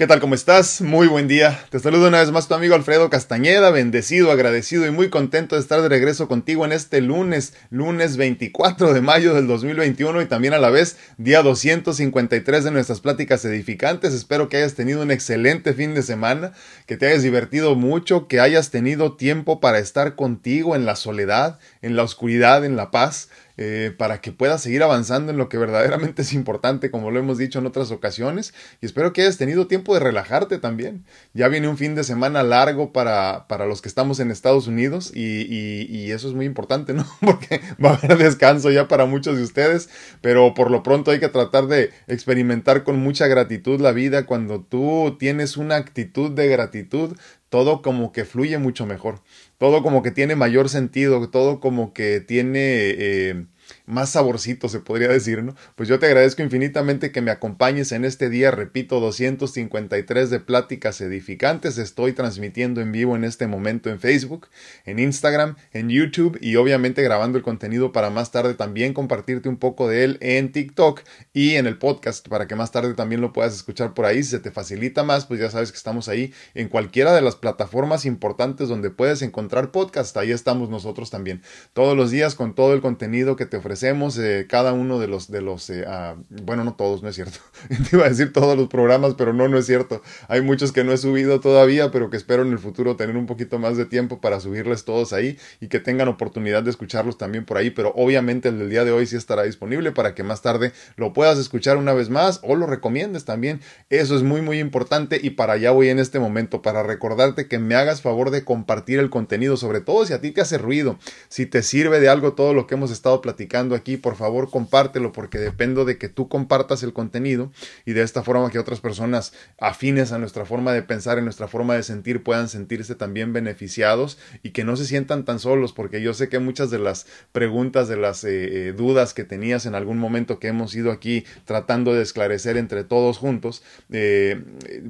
¿Qué tal? ¿Cómo estás? Muy buen día. Te saludo una vez más tu amigo Alfredo Castañeda, bendecido, agradecido y muy contento de estar de regreso contigo en este lunes, lunes 24 de mayo del 2021 y también a la vez día 253 de nuestras pláticas edificantes. Espero que hayas tenido un excelente fin de semana, que te hayas divertido mucho, que hayas tenido tiempo para estar contigo en la soledad, en la oscuridad, en la paz. Eh, para que puedas seguir avanzando en lo que verdaderamente es importante, como lo hemos dicho en otras ocasiones. Y espero que hayas tenido tiempo de relajarte también. Ya viene un fin de semana largo para, para los que estamos en Estados Unidos y, y, eso es muy importante, ¿no? Porque va a haber descanso ya para muchos de ustedes, pero por lo pronto hay que tratar de experimentar con mucha gratitud la vida. Cuando tú tienes una actitud de gratitud, todo como que fluye mucho mejor, todo como que tiene mayor sentido, todo como que tiene eh, más saborcito, se podría decir, ¿no? Pues yo te agradezco infinitamente que me acompañes en este día, repito, 253 de pláticas edificantes. Estoy transmitiendo en vivo en este momento en Facebook, en Instagram, en YouTube y obviamente grabando el contenido para más tarde también compartirte un poco de él en TikTok y en el podcast para que más tarde también lo puedas escuchar por ahí. Si se te facilita más, pues ya sabes que estamos ahí en cualquiera de las plataformas importantes donde puedes encontrar podcast. Ahí estamos nosotros también. Todos los días con todo el contenido que te ofrecemos eh, cada uno de los, de los eh, ah, bueno, no todos, no es cierto. Te iba a decir todos los programas, pero no, no es cierto. Hay muchos que no he subido todavía, pero que espero en el futuro tener un poquito más de tiempo para subirles todos ahí y que tengan oportunidad de escucharlos también por ahí, pero obviamente el del día de hoy sí estará disponible para que más tarde lo puedas escuchar una vez más o lo recomiendes también. Eso es muy, muy importante y para allá voy en este momento, para recordarte que me hagas favor de compartir el contenido, sobre todo si a ti te hace ruido, si te sirve de algo todo lo que hemos estado platicando aquí, por favor compártelo porque dependo de que tú compartas el contenido y de esta forma que otras personas afines a nuestra forma de pensar, en nuestra forma de sentir, puedan sentirse también beneficiados y que no se sientan tan solos porque yo sé que muchas de las preguntas, de las eh, eh, dudas que tenías en algún momento que hemos ido aquí tratando de esclarecer entre todos juntos, eh,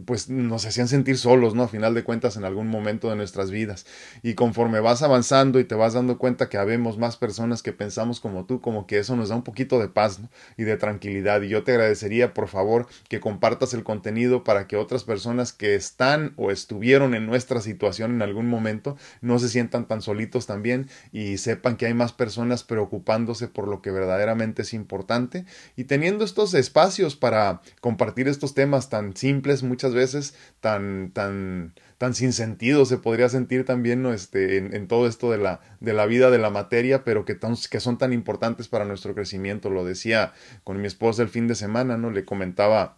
pues nos hacían sentir solos, ¿no? A final de cuentas en algún momento de nuestras vidas. Y conforme vas avanzando y te vas dando cuenta que habemos más personas que pensamos como tú, como que eso nos da un poquito de paz y de tranquilidad. Y yo te agradecería, por favor, que compartas el contenido para que otras personas que están o estuvieron en nuestra situación en algún momento no se sientan tan solitos también y sepan que hay más personas preocupándose por lo que verdaderamente es importante y teniendo estos espacios para compartir estos temas tan simples muchas veces, tan, tan, tan sin sentido se podría sentir también ¿no? este, en, todo esto de la, de la vida, de la materia, pero que, que son tan importantes para nuestro crecimiento. Lo decía con mi esposa el fin de semana, ¿no? Le comentaba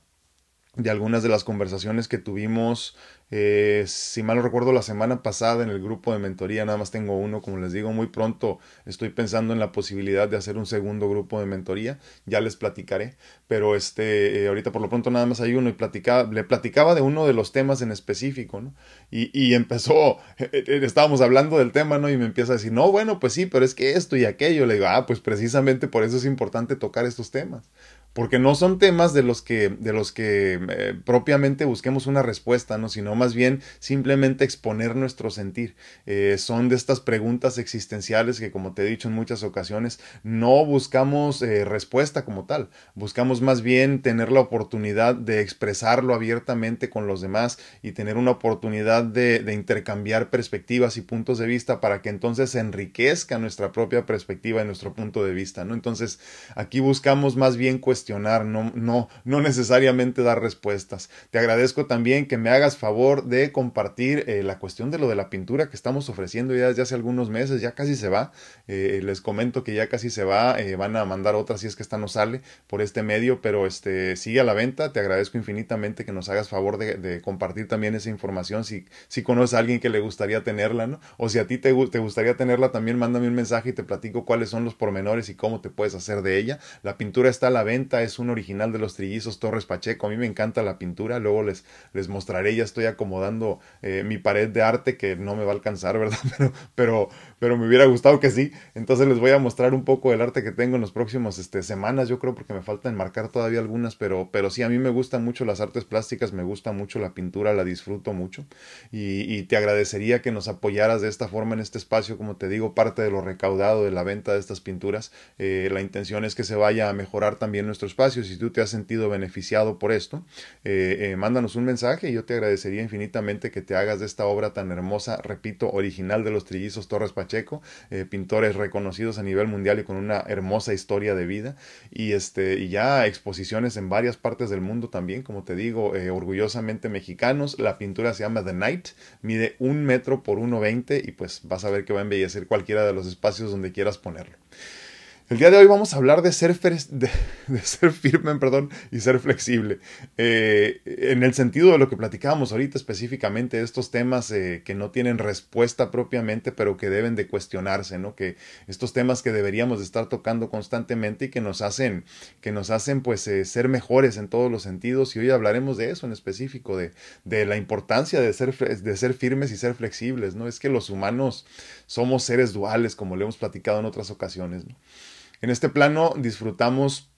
de algunas de las conversaciones que tuvimos eh, si mal no recuerdo, la semana pasada en el grupo de mentoría, nada más tengo uno, como les digo, muy pronto estoy pensando en la posibilidad de hacer un segundo grupo de mentoría, ya les platicaré, pero este, eh, ahorita por lo pronto nada más hay uno y platicaba, le platicaba de uno de los temas en específico, ¿no? Y, y empezó, eh, estábamos hablando del tema, ¿no? Y me empieza a decir, no, bueno, pues sí, pero es que esto y aquello, le digo, ah, pues precisamente por eso es importante tocar estos temas porque no son temas de los que, de los que eh, propiamente busquemos una respuesta, ¿no? sino más bien simplemente exponer nuestro sentir. Eh, son de estas preguntas existenciales que, como te he dicho en muchas ocasiones, no buscamos eh, respuesta como tal, buscamos más bien tener la oportunidad de expresarlo abiertamente con los demás y tener una oportunidad de, intercambiar perspectivas y puntos de vista para que entonces se enriquezca nuestra propia perspectiva y nuestro punto de vista, ¿no? Entonces, aquí buscamos más bien cuestionar no, necesariamente dar respuestas. Te agradezco también que me hagas favor de compartir eh, la cuestión de lo de la pintura que estamos ofreciendo ya desde hace algunos meses, ya casi se va. Eh, les comento que ya casi se va, eh, van a mandar otra si es que esta no sale por este medio, pero este sigue a la venta. Te agradezco infinitamente que nos hagas favor de, compartir también esa información si, si conoces a alguien que le gustaría tenerla, ¿no? O si a ti te, te gustaría tenerla, también mándame un mensaje y te platico cuáles son los pormenores y cómo te puedes hacer de ella. La pintura está a la venta es un original de los trillizos Torres Pacheco. A mí me encanta la pintura, luego les, les mostraré, ya estoy acomodando eh, mi pared de arte que no me va a alcanzar, ¿verdad? Pero, pero, pero me hubiera gustado que sí. Entonces les voy a mostrar un poco el arte que tengo en los próximos este, semanas, yo creo, porque me falta enmarcar todavía algunas, pero, pero sí, a mí me gustan mucho las artes plásticas, me gusta mucho la pintura, la disfruto mucho y, y te agradecería que nos apoyaras de esta forma en este espacio, como te digo, parte de lo recaudado de la venta de estas pinturas. Eh, la intención es que se vaya a mejorar también nuestro espacio. Si tú te has sentido beneficiado por esto, eh, eh, mándanos un mensaje y yo te agradecería infinitamente que te hagas de esta obra tan hermosa, repito, original de los trillizos Torres Pacheco Checo, eh, pintores reconocidos a nivel mundial y con una hermosa historia de vida y este y ya exposiciones en varias partes del mundo también, como te digo, orgullosamente mexicanos. La pintura se llama The Night, mide un metro por 1,20 y pues vas a ver que va a embellecer cualquiera de los espacios donde quieras ponerlo. El día de hoy vamos a hablar de ser, firme perdón, y ser flexible. Eh, en el sentido de lo que platicábamos ahorita específicamente, estos temas eh, que no tienen respuesta propiamente, pero que deben de cuestionarse, ¿no? Que estos temas que deberíamos de estar tocando constantemente y que nos hacen, que nos hacen pues eh, ser mejores en todos los sentidos. Y hoy hablaremos de eso en específico, de, la importancia de ser, de ser firmes y ser flexibles, ¿no? Es que los humanos somos seres duales, como le hemos platicado en otras ocasiones, ¿no? En este plano disfrutamos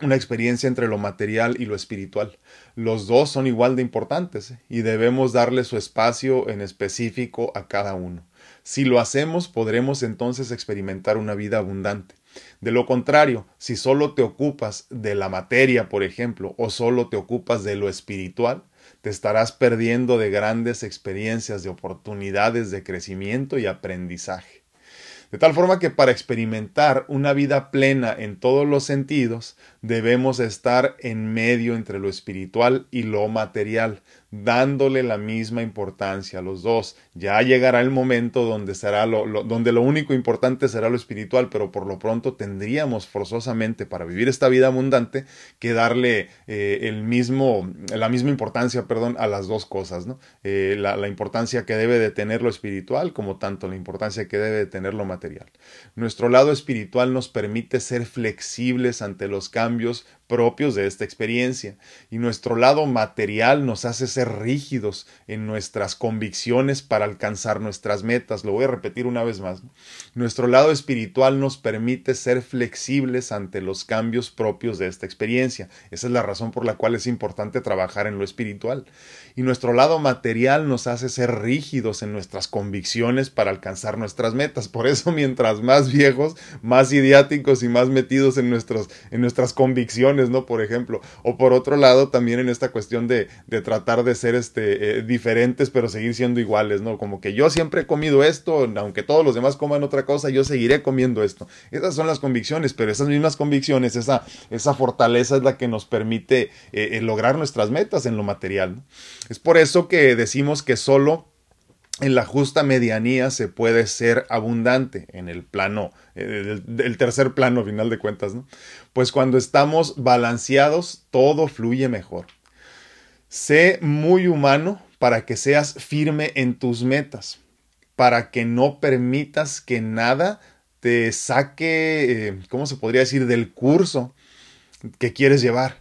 una experiencia entre lo material y lo espiritual. Los dos son igual de importantes ¿eh? y debemos darle su espacio en específico a cada uno. Si lo hacemos, podremos entonces experimentar una vida abundante. De lo contrario, si solo te ocupas de la materia, por ejemplo, o solo te ocupas de lo espiritual, te estarás perdiendo de grandes experiencias, de oportunidades de crecimiento y aprendizaje. De tal forma que para experimentar una vida plena en todos los sentidos, debemos estar en medio entre lo espiritual y lo material, dándole la misma importancia a los dos. Ya llegará el momento donde será lo, donde lo único importante será lo espiritual, pero por lo pronto tendríamos forzosamente para vivir esta vida abundante que darle eh, el mismo, la misma importancia, perdón, a las dos cosas. Eh, la, la importancia que debe de tener lo espiritual como tanto la importancia que debe de tener lo material. Nuestro lado espiritual nos permite ser flexibles ante los cambios cambios propios de esta experiencia y nuestro lado material nos hace ser rígidos en nuestras convicciones para alcanzar nuestras metas. Lo voy a repetir una vez más. Nuestro lado espiritual nos permite ser flexibles ante los cambios propios de esta experiencia. Esa es la razón por la cual es importante trabajar en lo espiritual. Y nuestro lado material nos hace ser rígidos en nuestras convicciones para alcanzar nuestras metas. Por eso mientras más viejos, más idiáticos y más metidos en, nuestros, en nuestras convicciones, ¿no? Por ejemplo. O por otro lado, también en esta cuestión de, de tratar de ser este, eh, diferentes, pero seguir siendo iguales, ¿no? Como que yo siempre he comido esto, aunque todos los demás coman otra cosa, yo seguiré comiendo esto. Esas son las convicciones, pero esas mismas convicciones, esa, esa fortaleza es la que nos permite eh, eh, lograr nuestras metas en lo material. Es por eso que decimos que solo en la justa medianía se puede ser abundante en el plano, el, tercer plano, final de cuentas, ¿no? Pues cuando estamos balanceados, todo fluye mejor. Sé muy humano para que seas firme en tus metas, para que no permitas que nada te saque, eh, ¿cómo se podría decir?, del curso que quieres llevar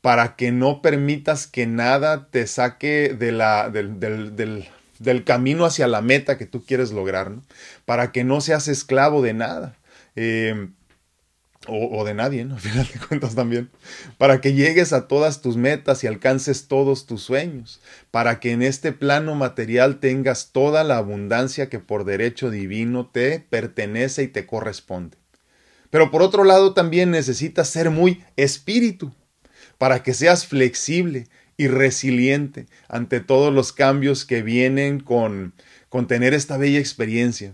para que no permitas que nada te saque de la, del, del, del camino hacia la meta que tú quieres lograr, ¿no? para que no seas esclavo de nada. Eh, o, o, de nadie, ¿no? Al final de cuentas también. Para que llegues a todas tus metas y alcances todos tus sueños. Para que en este plano material tengas toda la abundancia que por derecho divino te pertenece y te corresponde. Pero por otro lado también necesitas ser muy espíritu. Para que seas flexible, y resiliente ante todos los cambios que vienen con, con tener esta bella experiencia,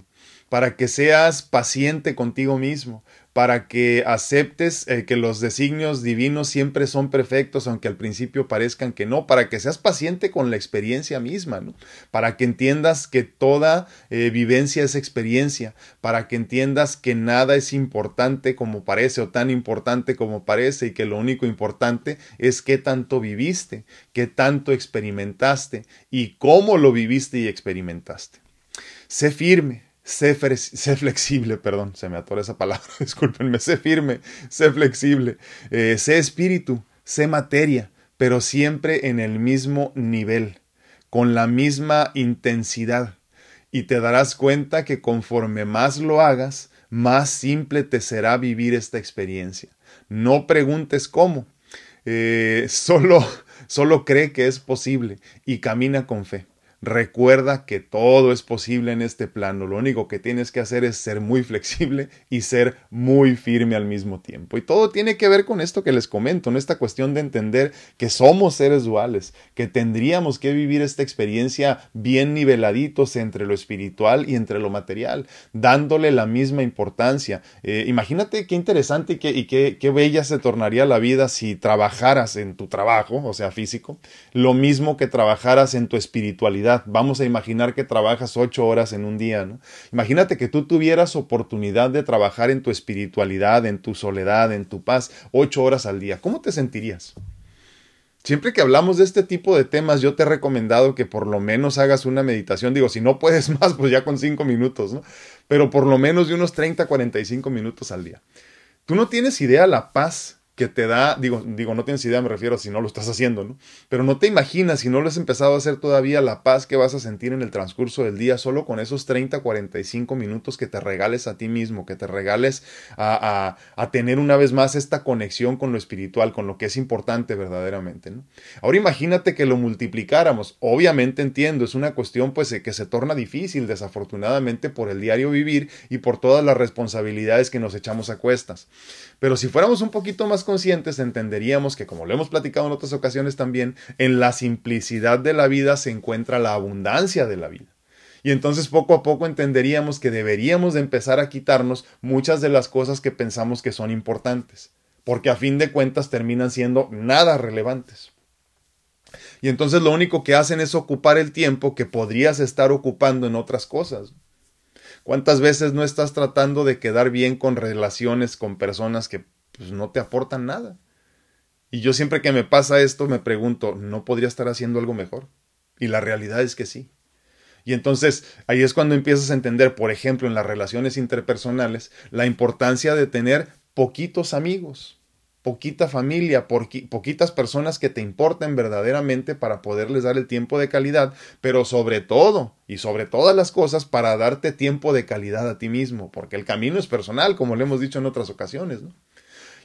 para que seas paciente contigo mismo, para que aceptes eh, que los designios divinos siempre son perfectos, aunque al principio parezcan que no, para que seas paciente con la experiencia misma, ¿no? para que entiendas que toda eh, vivencia es experiencia, para que entiendas que nada es importante como parece o tan importante como parece y que lo único importante es qué tanto viviste, qué tanto experimentaste y cómo lo viviste y experimentaste. Sé firme, Sé, flexible, perdón, se me atora esa palabra, discúlpenme, sé firme, sé flexible, eh, sé espíritu, sé materia, pero siempre en el mismo nivel, con la misma intensidad y te darás cuenta que conforme más lo hagas, más simple te será vivir esta experiencia. No preguntes cómo, eh, solo, solo cree que es posible y camina con fe. Recuerda que todo es posible en este plano. Lo único que tienes que hacer es ser muy flexible y ser muy firme al mismo tiempo. Y todo tiene que ver con esto que les comento, en esta cuestión de entender que somos seres duales, que tendríamos que vivir esta experiencia bien niveladitos entre lo espiritual y entre lo material, dándole la misma importancia. Eh, imagínate qué interesante y, qué, qué, qué bella se tornaría la vida si trabajaras en tu trabajo, o sea, físico, lo mismo que trabajaras en tu espiritualidad Vamos a imaginar que trabajas ocho horas en un día, ¿no? Imagínate que tú tuvieras oportunidad de trabajar en tu espiritualidad, en tu soledad, en tu paz, ocho horas al día. ¿Cómo te sentirías? Siempre que hablamos de este tipo de temas, yo te he recomendado que por lo menos hagas una meditación. Digo, si no puedes más, pues ya con cinco minutos, ¿no? Pero por lo menos de unos 30, 45 minutos al día. Tú no tienes idea la paz que te da, digo, digo, no tienes idea, me refiero si no lo estás haciendo, ¿no? Pero no te imaginas, si no lo has empezado a hacer todavía, la paz que vas a sentir en el transcurso del día solo con esos 30, 45 minutos que te regales a ti mismo, que te regales a, a, a tener una vez más esta conexión con lo espiritual, con lo que es importante verdaderamente, ¿no? Ahora imagínate que lo multiplicáramos. Obviamente entiendo, es una cuestión pues que se torna difícil, desafortunadamente, por el diario vivir y por todas las responsabilidades que nos echamos a cuestas. Pero si fuéramos un poquito más conscientes, entenderíamos que, como lo hemos platicado en otras ocasiones también, en la simplicidad de la vida se encuentra la abundancia de la vida. Y entonces poco a poco entenderíamos que deberíamos de empezar a quitarnos muchas de las cosas que pensamos que son importantes, porque a fin de cuentas terminan siendo nada relevantes. Y entonces lo único que hacen es ocupar el tiempo que podrías estar ocupando en otras cosas. ¿Cuántas veces no estás tratando de quedar bien con relaciones con personas que pues, no te aportan nada? Y yo siempre que me pasa esto me pregunto, ¿no podría estar haciendo algo mejor? Y la realidad es que sí. Y entonces ahí es cuando empiezas a entender, por ejemplo, en las relaciones interpersonales, la importancia de tener poquitos amigos poquita familia, poquitas personas que te importen verdaderamente para poderles dar el tiempo de calidad, pero sobre todo y sobre todas las cosas para darte tiempo de calidad a ti mismo, porque el camino es personal, como le hemos dicho en otras ocasiones.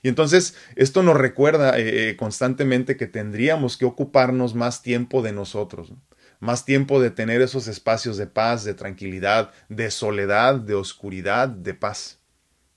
Y entonces esto nos recuerda eh, eh, constantemente que tendríamos que ocuparnos más tiempo de nosotros, más tiempo de tener esos espacios de paz, de tranquilidad, de soledad, de oscuridad, de paz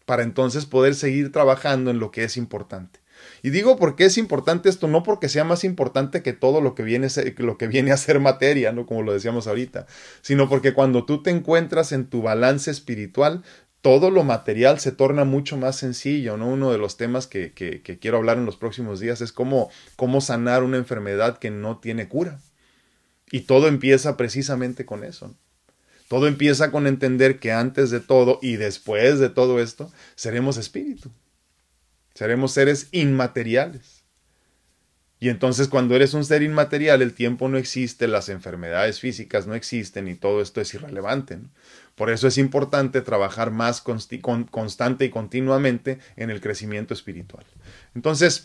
para entonces poder seguir trabajando en lo que es importante. Y digo porque es importante esto, no porque sea más importante que todo lo que viene, lo que viene a ser materia, ¿no? Como lo decíamos ahorita, sino porque cuando tú te encuentras en tu balance espiritual, todo lo material se torna mucho más sencillo, ¿no? Uno de los temas que, que, quiero hablar en los próximos días es cómo, cómo sanar una enfermedad que no tiene cura. Y todo empieza precisamente con eso. Todo empieza con entender que antes de todo y después de todo esto, seremos espíritu. Seremos seres inmateriales. Y entonces cuando eres un ser inmaterial, el tiempo no existe, las enfermedades físicas no existen y todo esto es irrelevante. Por eso es importante trabajar más constante y continuamente en el crecimiento espiritual. Entonces,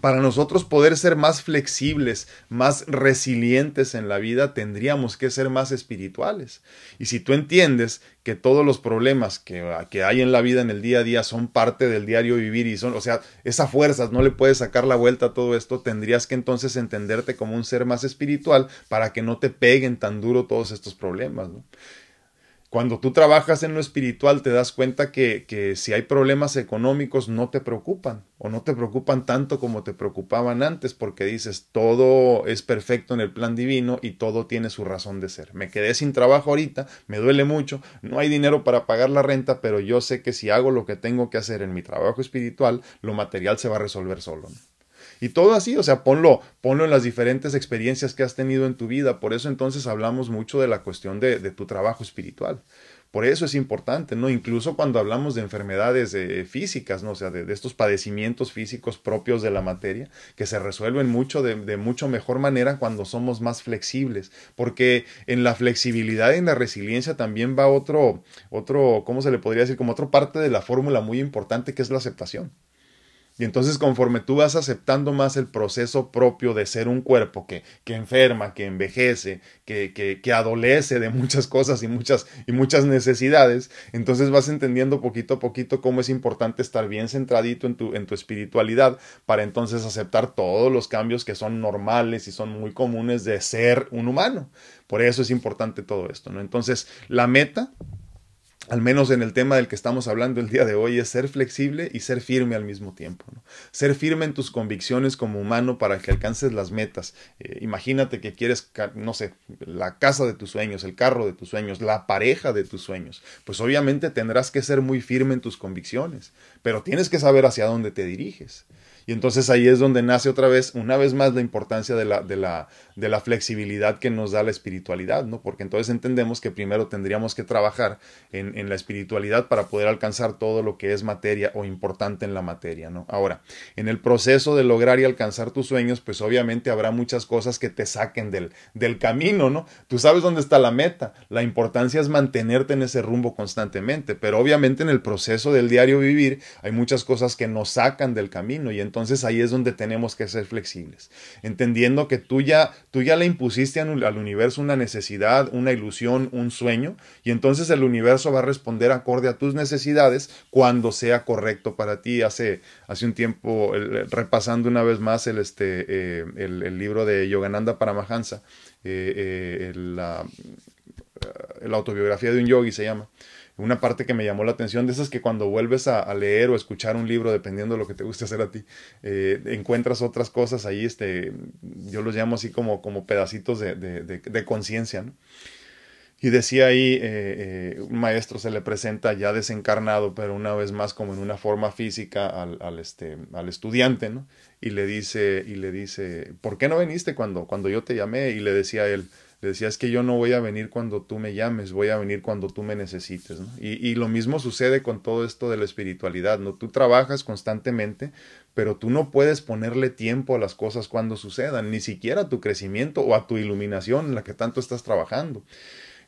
para nosotros poder ser más flexibles, más resilientes en la vida, tendríamos que ser más espirituales. Y si tú entiendes que todos los problemas que, que, hay en la vida en el día a día son parte del diario vivir y son, o sea, esa fuerza, no le puedes sacar la vuelta a todo esto, tendrías que entonces entenderte como un ser más espiritual para que no te peguen tan duro todos estos problemas. Cuando tú trabajas en lo espiritual te das cuenta que, que, si hay problemas económicos no te preocupan o no te preocupan tanto como te preocupaban antes porque dices todo es perfecto en el plan divino y todo tiene su razón de ser. Me quedé sin trabajo ahorita, me duele mucho, no hay dinero para pagar la renta, pero yo sé que si hago lo que tengo que hacer en mi trabajo espiritual, lo material se va a resolver solo. Y todo así, o sea, ponlo, ponlo en las diferentes experiencias que has tenido en tu vida. Por eso entonces hablamos mucho de la cuestión de, tu trabajo espiritual. Por eso es importante, ¿no? Incluso cuando hablamos de enfermedades eh, físicas, ¿no? O sea, de, estos padecimientos físicos propios de la materia, que se resuelven mucho de, de, mucho mejor manera cuando somos más flexibles. Porque en la flexibilidad y en la resiliencia también va otro, otro, ¿cómo se le podría decir? Como otra parte de la fórmula muy importante que es la aceptación. Y entonces conforme tú vas aceptando más el proceso propio de ser un cuerpo que, que enferma, que envejece, que, que, que, adolece de muchas cosas y muchas, y muchas necesidades, entonces vas entendiendo poquito a poquito cómo es importante estar bien centradito en tu, en tu espiritualidad para entonces aceptar todos los cambios que son normales y son muy comunes de ser un humano. Por eso es importante todo esto, ¿no? Entonces, la meta al menos en el tema del que estamos hablando el día de hoy, es ser flexible y ser firme al mismo tiempo. Ser firme en tus convicciones como humano para que alcances las metas. Eh, imagínate que quieres, no sé, la casa de tus sueños, el carro de tus sueños, la pareja de tus sueños. Pues obviamente tendrás que ser muy firme en tus convicciones, pero tienes que saber hacia dónde te diriges. Y entonces ahí es donde nace otra vez, una vez más, la importancia de la, de la, de la flexibilidad que nos da la espiritualidad, ¿no? Porque entonces entendemos que primero tendríamos que trabajar en, en la espiritualidad para poder alcanzar todo lo que es materia o importante en la materia, ¿no? Ahora, en el proceso de lograr y alcanzar tus sueños, pues obviamente habrá muchas cosas que te saquen del, del camino, ¿no? Tú sabes dónde está la meta, la importancia es mantenerte en ese rumbo constantemente, pero obviamente en el proceso del diario vivir hay muchas cosas que nos sacan del camino y entonces ahí es donde tenemos que ser flexibles, entendiendo que tú ya, tú ya le impusiste al universo una necesidad, una ilusión, un sueño, y entonces el universo va a responder acorde a tus necesidades cuando sea correcto para ti. Hace, hace un tiempo, repasando una vez más el, este, eh, el, libro de Yogananda Paramahansa, eh, eh, la, la autobiografía de un yogi se llama una parte que me llamó la atención, de esas que cuando vuelves a, leer o escuchar un libro, dependiendo de lo que te guste hacer a ti, eh, encuentras otras cosas ahí, este, yo los llamo así como, como pedacitos de, de, conciencia, ¿no? Y decía ahí, eh, eh, un maestro se le presenta ya desencarnado, pero una vez más como en una forma física al, este, al estudiante, ¿no? Y le dice, y le dice, ¿por qué no viniste cuando, cuando yo te llamé? Y le decía él, le decía, es que yo no voy a venir cuando tú me llames, voy a venir cuando tú me necesites. ¿no? Y, y, lo mismo sucede con todo esto de la espiritualidad. ¿no? Tú trabajas constantemente, pero tú no puedes ponerle tiempo a las cosas cuando sucedan, ni siquiera a tu crecimiento o a tu iluminación en la que tanto estás trabajando.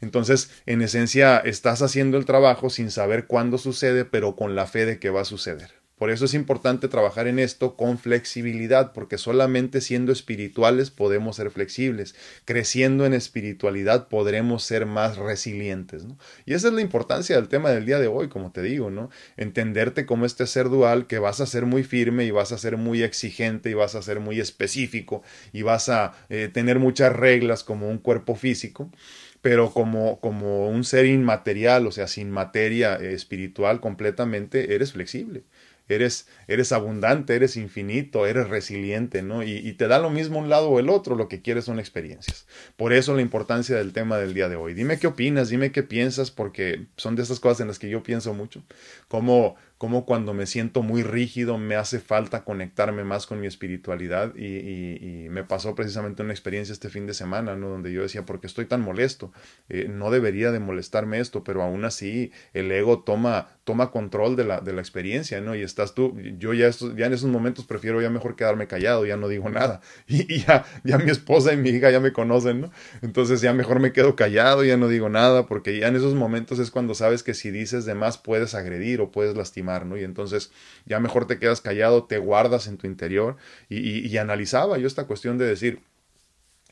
Entonces, en esencia, estás haciendo el trabajo sin saber cuándo sucede, pero con la fe de que va a suceder. Por eso es importante trabajar en esto con flexibilidad, porque solamente siendo espirituales podemos ser flexibles. Creciendo en espiritualidad podremos ser más resilientes. ¿no? Y esa es la importancia del tema del día de hoy, como te digo, ¿no? Entenderte como este ser dual, que vas a ser muy firme y vas a ser muy exigente y vas a ser muy específico y vas a eh, tener muchas reglas como un cuerpo físico pero como, como un ser inmaterial, o sea, sin materia eh, espiritual completamente, eres flexible eres, eres abundante, eres infinito, eres resiliente, ¿no? Y, y, te da lo mismo un lado o el otro, lo que quieres son experiencias. Por eso la importancia del tema del día de hoy. Dime qué opinas, dime qué piensas, porque son de esas cosas en las que yo pienso mucho. Cómo, como cuando me siento muy rígido me hace falta conectarme más con mi espiritualidad y, me pasó precisamente una experiencia este fin de semana, ¿no? Donde yo decía, ¿por qué estoy tan molesto? Eh, no debería de molestarme esto, pero aún así el ego toma, toma control de la, de la experiencia, ¿no? Y estás tú, yo ya, ya en esos momentos prefiero ya mejor quedarme callado, ya no digo nada. Y, y ya, ya mi esposa y mi hija ya me conocen, ¿no? Entonces ya mejor me quedo callado, ya no digo nada, porque ya en esos momentos es cuando sabes que si dices de más puedes agredir o puedes lastimar y entonces ya mejor te quedas callado, te guardas en tu interior y, y analizaba yo esta cuestión de decir,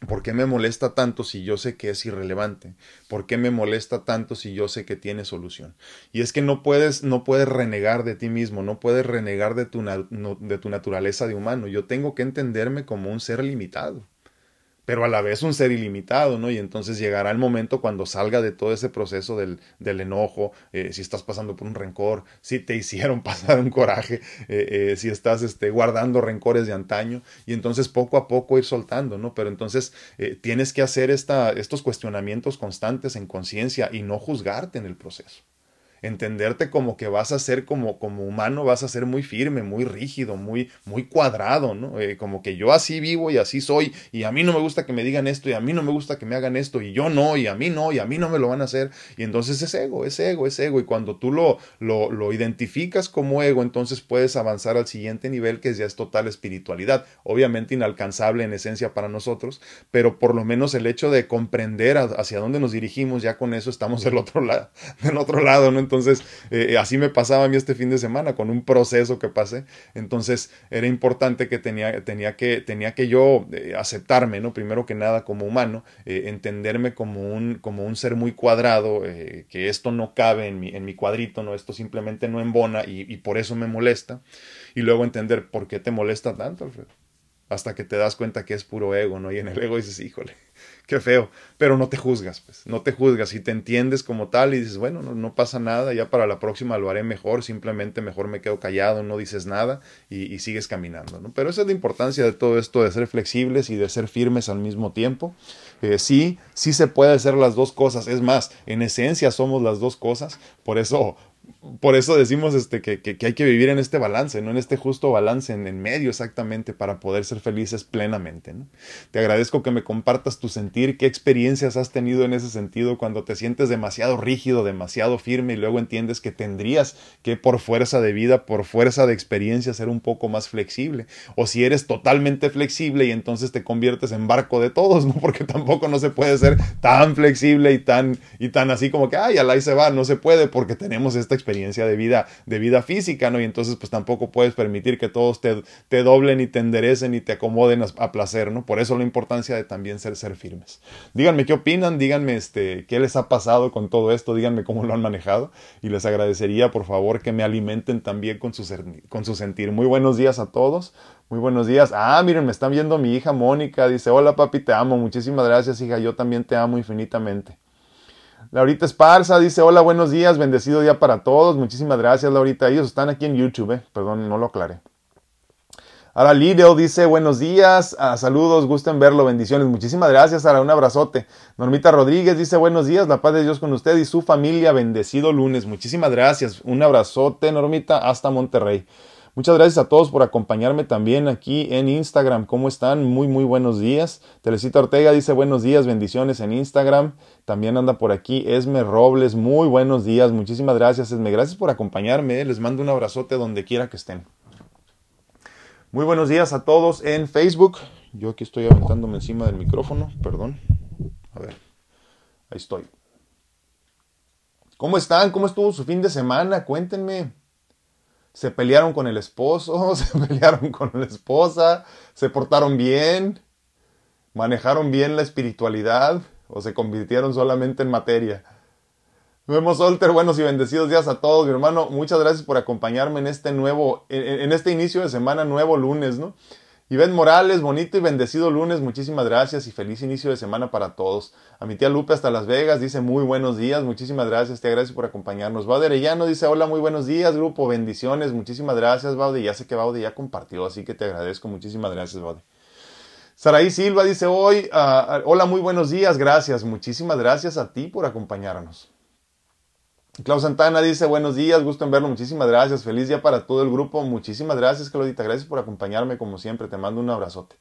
¿Por qué me molesta tanto si yo sé que es irrelevante? ¿Por qué me molesta tanto si yo sé que tiene solución? Y es que no puedes, no puedes renegar de ti mismo, no puedes renegar de tu, de tu naturaleza de humano. Yo tengo que entenderme como un ser limitado pero a la vez un ser ilimitado, ¿no? Y entonces llegará el momento cuando salga de todo ese proceso del, del enojo, eh, si estás pasando por un rencor, si te hicieron pasar un coraje, eh, eh, si estás este, guardando rencores de antaño, y entonces poco a poco ir soltando, ¿no? Pero entonces tienes que hacer esta, estos cuestionamientos constantes en conciencia y no juzgarte en el proceso entenderte como que vas a ser como, como humano, vas a ser muy firme, muy rígido, muy, muy cuadrado, ¿no? Eh, como que yo así vivo y así soy, y a mí no me gusta que me digan esto, y a mí no me gusta que me hagan esto, y yo no, y a mí no, y a mí no me lo van a hacer, y entonces es ego, es ego, es ego, y cuando tú lo, lo, lo identificas como ego, entonces puedes avanzar al siguiente nivel que ya es total espiritualidad, obviamente inalcanzable en esencia para nosotros, pero por lo menos el hecho de comprender hacia dónde nos dirigimos, ya con eso estamos del otro lado, del otro lado, ¿no? Entonces, eh, así me pasaba a mí este fin de semana con un proceso que pasé. Entonces, era importante que tenía, tenía, que, tenía que yo eh, aceptarme, ¿no? Primero que nada como humano, eh, entenderme como un, como un ser muy cuadrado, que esto no cabe en mi, en mi cuadrito, ¿no? Esto simplemente no embona y, y por eso me molesta. Y luego entender por qué te molesta tanto, Alfredo hasta que te das cuenta que es puro ego, ¿no? Y en el ego dices, híjole, qué feo, pero no te juzgas, pues, no te juzgas y te entiendes como tal y dices, bueno, no, no pasa nada, ya para la próxima lo haré mejor, simplemente mejor me quedo callado, no dices nada y, sigues caminando, ¿no? Pero esa es la importancia de todo esto, de ser flexibles y de ser firmes al mismo tiempo. Eh, sí, sí se puede hacer las dos cosas, es más, en esencia somos las dos cosas, por eso por eso decimos este, que, que, hay que vivir en este balance, ¿no? En este justo balance en, en medio exactamente para poder ser felices plenamente. Te agradezco que me compartas tu sentir, qué experiencias has tenido en ese sentido cuando te sientes demasiado rígido, demasiado firme y luego entiendes que tendrías que por fuerza de vida, por fuerza de experiencia ser un poco más flexible. O si eres totalmente flexible y entonces te conviertes en barco de todos, ¿no? Porque tampoco no se puede ser tan flexible y tan, y tan así como que, ay, al ahí se va, no se puede porque tenemos esta experiencia experiencia de vida, de vida física, ¿no? Y entonces pues tampoco puedes permitir que todos te, te doblen y te enderecen y te acomoden a, placer, ¿no? Por eso la importancia de también ser, ser firmes. Díganme qué opinan, díganme este, qué les ha pasado con todo esto, díganme cómo lo han manejado y les agradecería por favor que me alimenten también con su, con su sentir. Muy buenos días a todos. Muy buenos días. Ah, miren, me están viendo mi hija Mónica. Dice, hola papi, te amo. Muchísimas gracias, hija. Yo también te amo infinitamente. Laurita Esparza dice, hola, buenos días, bendecido día para todos. Muchísimas gracias, Laurita. Ellos están aquí en YouTube, eh. perdón, no lo aclaré. Ahora Lideo dice, buenos días, ah, saludos, gusten verlo, bendiciones. Muchísimas gracias, Sara, un abrazote. Normita Rodríguez dice, buenos días, la paz de Dios con usted y su familia, bendecido lunes. Muchísimas gracias, un abrazote, Normita, hasta Monterrey. Muchas gracias a todos por acompañarme también aquí en Instagram. ¿Cómo están? Muy, muy buenos días. Teresita Ortega dice buenos días, bendiciones en Instagram. También anda por aquí Esme Robles. Muy buenos días. Muchísimas gracias, Esme. Gracias por acompañarme. Les mando un abrazote donde quiera que estén. Muy buenos días a todos en Facebook. Yo aquí estoy aventándome encima del micrófono. Perdón. A ver. Ahí estoy. ¿Cómo están? ¿Cómo estuvo su fin de semana? Cuéntenme se pelearon con el esposo, se pelearon con la esposa, se portaron bien, manejaron bien la espiritualidad o se convirtieron solamente en materia. Vemos Solter, buenos y bendecidos días a todos, mi hermano. Muchas gracias por acompañarme en este nuevo, en, en este inicio de semana, nuevo lunes, ¿no? Iván Morales, bonito y bendecido lunes, muchísimas gracias y feliz inicio de semana para todos. A mi tía Lupe hasta Las Vegas dice muy buenos días, muchísimas gracias, te agradezco por acompañarnos. Baude Arellano dice hola, muy buenos días, grupo, bendiciones, muchísimas gracias, Baude. Ya sé que Baude ya compartió, así que te agradezco, muchísimas gracias, Baude. Saraí Silva dice hoy, uh, hola, muy buenos días, gracias, muchísimas gracias a ti por acompañarnos. Klaus Santana dice, buenos días, gusto en verlo, muchísimas gracias, feliz día para todo el grupo, muchísimas gracias Claudita, gracias por acompañarme como siempre, te mando un abrazote.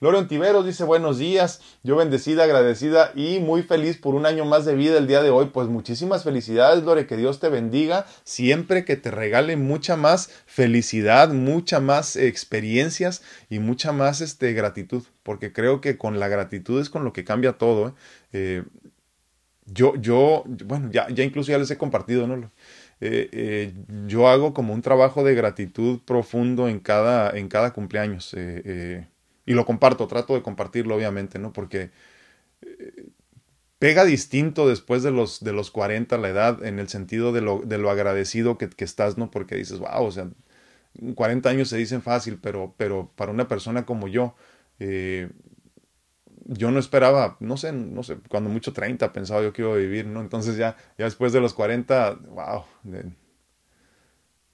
Lore Ontiveros dice, buenos días, yo bendecida, agradecida y muy feliz por un año más de vida el día de hoy, pues muchísimas felicidades Lore, que Dios te bendiga, siempre que te regale mucha más felicidad, mucha más experiencias y mucha más este, gratitud, porque creo que con la gratitud es con lo que cambia todo. ¿eh? Eh, yo, yo, bueno, ya, ya incluso ya les he compartido, ¿no? Eh, eh, yo hago como un trabajo de gratitud profundo en cada, en cada cumpleaños. Eh, y lo comparto, trato de compartirlo, obviamente, ¿no? Porque pega distinto después de los, de los 40 la edad, en el sentido de lo, de lo agradecido que, que, estás, ¿no? Porque dices, wow, o sea, 40 años se dicen fácil, pero, pero para una persona como yo, yo no esperaba, no sé, no sé, cuando mucho 30 pensaba yo que iba a vivir, ¿no? Entonces ya, ya después de los 40, wow,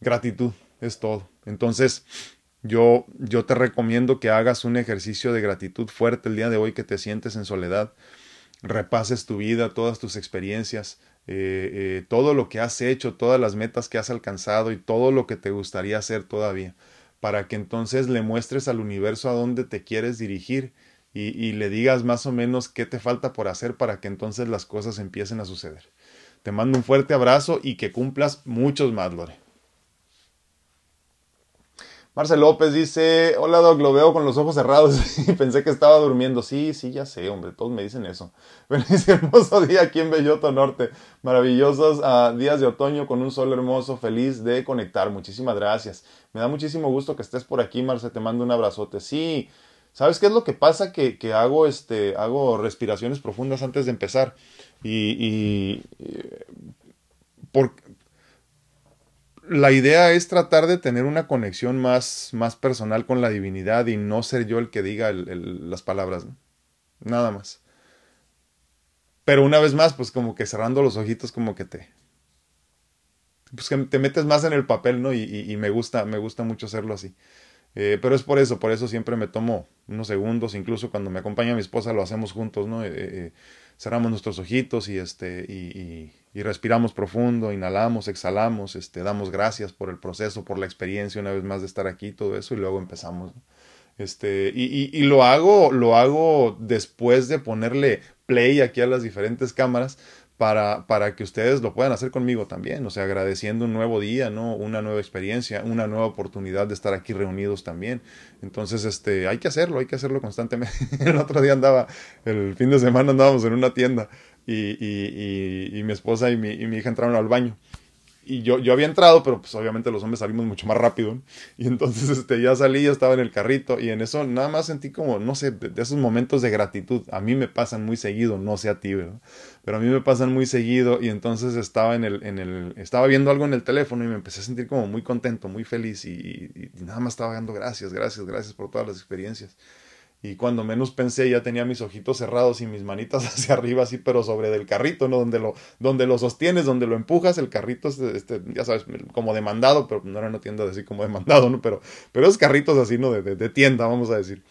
gratitud es todo. Entonces, yo, yo te recomiendo que hagas un ejercicio de gratitud fuerte el día de hoy, que te sientes en soledad, repases tu vida, todas tus experiencias, eh, eh, todo lo que has hecho, todas las metas que has alcanzado y todo lo que te gustaría hacer todavía, para que entonces le muestres al universo a dónde te quieres dirigir y, le digas más o menos qué te falta por hacer para que entonces las cosas empiecen a suceder. Te mando un fuerte abrazo y que cumplas muchos más, Lore. Marcel López dice, hola Doc, lo veo con los ojos cerrados y pensé que estaba durmiendo. Sí, sí, ya sé, hombre, todos me dicen eso. Feliz hermoso día aquí en Belloto Norte. Maravillosos ah, días de otoño con un sol hermoso, feliz de conectar. Muchísimas gracias. Me da muchísimo gusto que estés por aquí, Marcel, te mando un abrazote. Sí, ¿sabes qué es lo que pasa? Que, que hago, este, hago respiraciones profundas antes de empezar. Y, y, por, la idea es tratar de tener una conexión más, más personal con la divinidad y no ser yo el que diga las palabras. Nada más. Pero una vez más, pues como que cerrando los ojitos, como que te. Pues que te metes más en el papel, ¿no? Y, me gusta, me gusta mucho hacerlo así. Eh, pero es por eso, por eso siempre me tomo unos segundos, incluso cuando me acompaña mi esposa lo hacemos juntos, ¿no? Eh, eh, cerramos nuestros ojitos y este, y y respiramos profundo, inhalamos, exhalamos, este, damos gracias por el proceso, por la experiencia una vez más de estar aquí, todo eso, y luego empezamos. Este, y, y, y, lo hago, lo hago después de ponerle play aquí a las diferentes cámaras para, para que ustedes lo puedan hacer conmigo también, o sea, agradeciendo un nuevo día, ¿no? Una nueva experiencia, una nueva oportunidad de estar aquí reunidos también. Entonces, este, hay que hacerlo, hay que hacerlo constantemente. el otro día andaba, el fin de semana andábamos en una tienda y, y, y, mi esposa y mi, y mi, hija entraron al baño. Y yo, yo había entrado, pero pues obviamente los hombres salimos mucho más rápido. Y entonces este, ya salí, ya estaba en el carrito y en eso nada más sentí como, no sé, de, esos momentos de gratitud. A mí me pasan muy seguido, no sé a ti. Pero a mí me pasan muy seguido y entonces estaba en el, en el, estaba viendo algo en el teléfono y me empecé a sentir como muy contento, muy feliz y, y nada más estaba dando gracias, gracias, gracias por todas las experiencias y cuando menos pensé ya tenía mis ojitos cerrados y mis manitas hacia arriba así pero sobre del carrito no donde lo donde lo sostienes donde lo empujas el carrito este ya sabes como demandado pero no era una tienda de así como demandado no pero pero esos carritos así no de, de tienda vamos a decir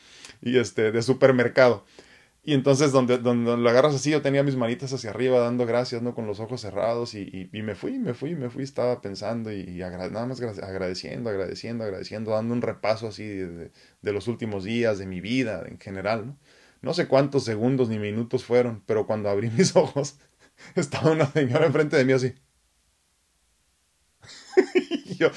y este de supermercado y entonces donde, donde, lo agarras así, yo tenía mis manitas hacia arriba dando gracias, ¿no? Con los ojos cerrados y, y, me fui, me fui, me fui, estaba pensando y, nada más agradeciendo, agradeciendo, agradeciendo, dando un repaso así de, de, los últimos días, de mi vida en general, ¿no? No sé cuántos segundos ni minutos fueron, pero cuando abrí mis ojos, estaba una señora enfrente de mí así. yo,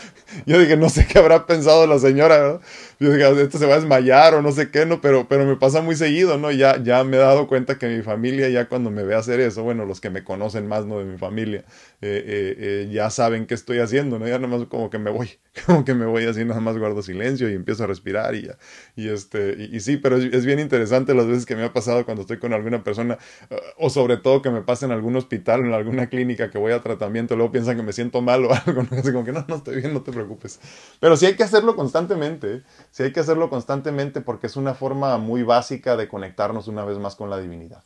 yo dije, no sé qué habrá pensado la señora, ¿no? Yo dije, ah, esto se va a desmayar o no sé qué, ¿no? Pero, pero me pasa muy seguido, ¿no? Ya, ya me he dado cuenta que mi familia, ya cuando me ve hacer eso, bueno, los que me conocen más, ¿no? De mi familia, eh, eh, eh, ya saben qué estoy haciendo, ¿no? Ya nada más como que me voy, como que me voy así, nada más guardo silencio y empiezo a respirar y ya. Y, este, y, sí, pero es, bien interesante las veces que me ha pasado cuando estoy con alguna persona, o sobre todo que me pasa en algún hospital o en alguna clínica que voy a tratamiento, luego piensan que me siento mal o algo, ¿no? Así como que no, no estoy bien, no te preocupes. Pero sí hay que hacerlo constantemente, sí hay que hacerlo constantemente porque es una forma muy básica de conectarnos una vez más con la divinidad.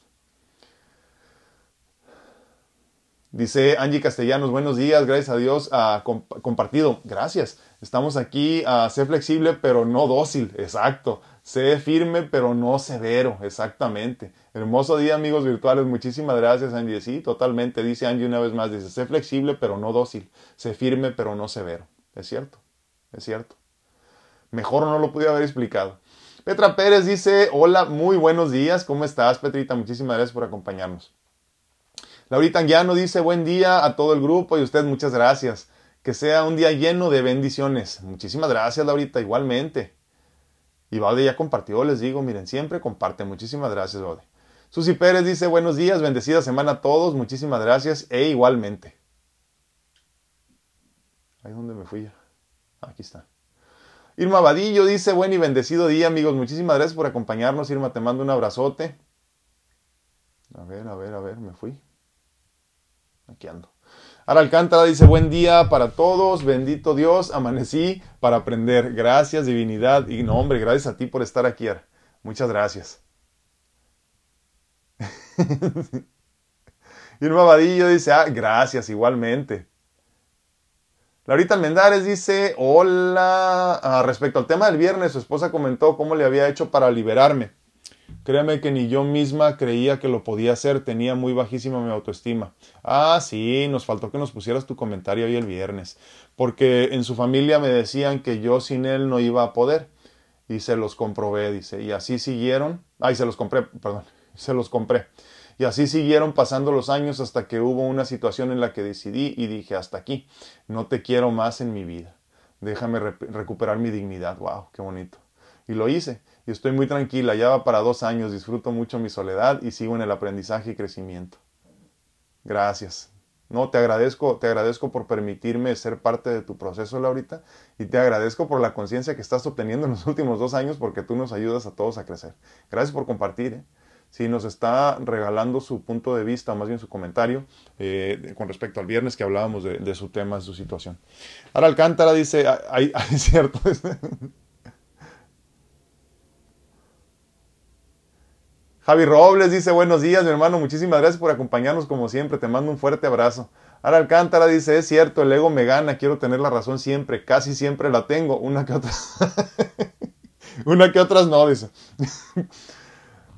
Dice Angie Castellanos, buenos días, gracias a Dios, ha compartido, gracias. Estamos aquí, a ser flexible pero no dócil, exacto. Sé firme pero no severo, exactamente. Hermoso día amigos virtuales, muchísimas gracias Angie. Sí, totalmente, dice Angie una vez más, dice, sé flexible pero no dócil, sé firme pero no severo. Es cierto, es cierto. Mejor no lo pude haber explicado. Petra Pérez dice, hola, muy buenos días, ¿cómo estás Petrita? Muchísimas gracias por acompañarnos. Laurita Anguiano dice, buen día a todo el grupo y usted muchas gracias. Que sea un día lleno de bendiciones. Muchísimas gracias Laurita, igualmente. Y Baude ya compartió, les digo, miren, siempre comparte. Muchísimas gracias, Baude. Susi Pérez dice, buenos días, bendecida semana a todos, muchísimas gracias e igualmente. Ahí donde me fui. Aquí está. Irma Vadillo dice, buen y bendecido día, amigos. Muchísimas gracias por acompañarnos. Irma, te mando un abrazote. A ver, a ver, a ver, me fui. Aquí ando. Ara Alcántara dice, buen día para todos, bendito Dios, amanecí para aprender. Gracias, divinidad. Y no, hombre, gracias a ti por estar aquí. Muchas gracias. Irma Vadillo dice, ah, gracias, igualmente. Laurita Almendares dice, hola, ah, respecto al tema del viernes, su esposa comentó cómo le había hecho para liberarme. Créeme que ni yo misma creía que lo podía hacer, tenía muy bajísima mi autoestima. Ah, sí, nos faltó que nos pusieras tu comentario hoy el viernes, porque en su familia me decían que yo sin él no iba a poder. Y se los comprobé, dice, y así siguieron. Ay, se los compré, perdón, se los compré. Y así siguieron pasando los años hasta que hubo una situación en la que decidí y dije, hasta aquí, no te quiero más en mi vida. déjame recuperar mi dignidad. ¡Wow! ¡Qué bonito! Y lo hice. Y estoy muy tranquila. Ya va para dos años. Disfruto mucho mi soledad y sigo en el aprendizaje y crecimiento. Gracias. No, te agradezco, te agradezco por permitirme ser parte de tu proceso, Laurita, y te agradezco por la conciencia que estás obteniendo en los últimos dos años porque tú nos ayudas a todos a crecer. Gracias por compartir. ¿eh? Si nos está regalando su punto de vista, más bien su comentario, eh, con respecto al viernes que hablábamos de, su tema, de su situación. Ahora Alcántara dice, hay, hay cierto... Javi Robles dice buenos días, mi hermano, muchísimas gracias por acompañarnos como siempre, te mando un fuerte abrazo. Ara Alcántara dice, es cierto, el ego me gana, quiero tener la razón siempre, casi siempre la tengo, una que otra. una que otras no, dice.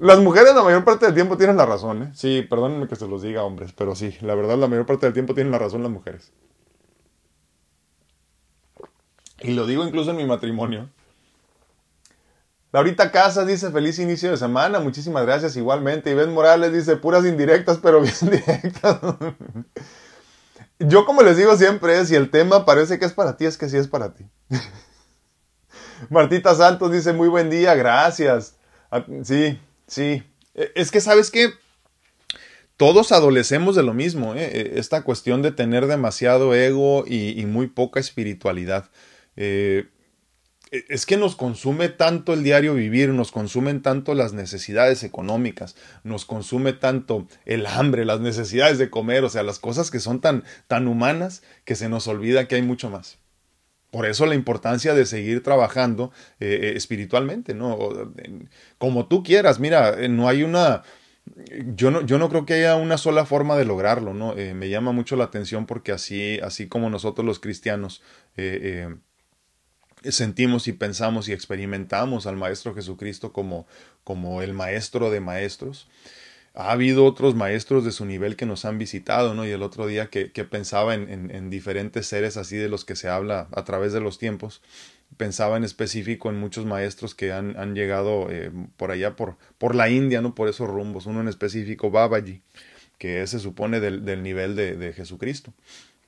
Las mujeres la mayor parte del tiempo tienen la razón, ¿eh? Sí, perdónenme que se los diga, hombres, pero sí, la verdad la mayor parte del tiempo tienen la razón las mujeres. Y lo digo incluso en mi matrimonio. Laurita Casas dice feliz inicio de semana, muchísimas gracias igualmente. Ben Morales dice puras indirectas, pero bien directas. Yo como les digo siempre, si el tema parece que es para ti, es que sí es para ti. Martita Santos dice muy buen día, gracias. Ah, sí, sí. E, es que sabes que todos adolecemos de lo mismo, ¿eh? E, esta cuestión de tener demasiado ego y, muy poca espiritualidad. Eh, e, es que nos consume tanto el diario vivir, nos consumen tanto las necesidades económicas, nos consume tanto el hambre, las necesidades de comer, o sea, las cosas que son tan, tan humanas que se nos olvida que hay mucho más. Por eso la importancia de seguir trabajando eh, eh, espiritualmente, ¿no? Como tú quieras, mira, eh, no hay una... Yo no, yo no creo que haya una sola forma de lograrlo, ¿no? me llama mucho la atención porque así, así como nosotros los cristianos sentimos y pensamos y experimentamos al Maestro Jesucristo como, como el Maestro de Maestros. Ha habido otros maestros de su nivel que nos han visitado, ¿no? Y el otro día que, pensaba en, en, diferentes seres así de los que se habla a través de los tiempos, pensaba en específico en muchos maestros que han, llegado eh, por allá, por, por la India, ¿no? Por esos rumbos. Uno en específico, Babaji, que se supone del, nivel de, Jesucristo.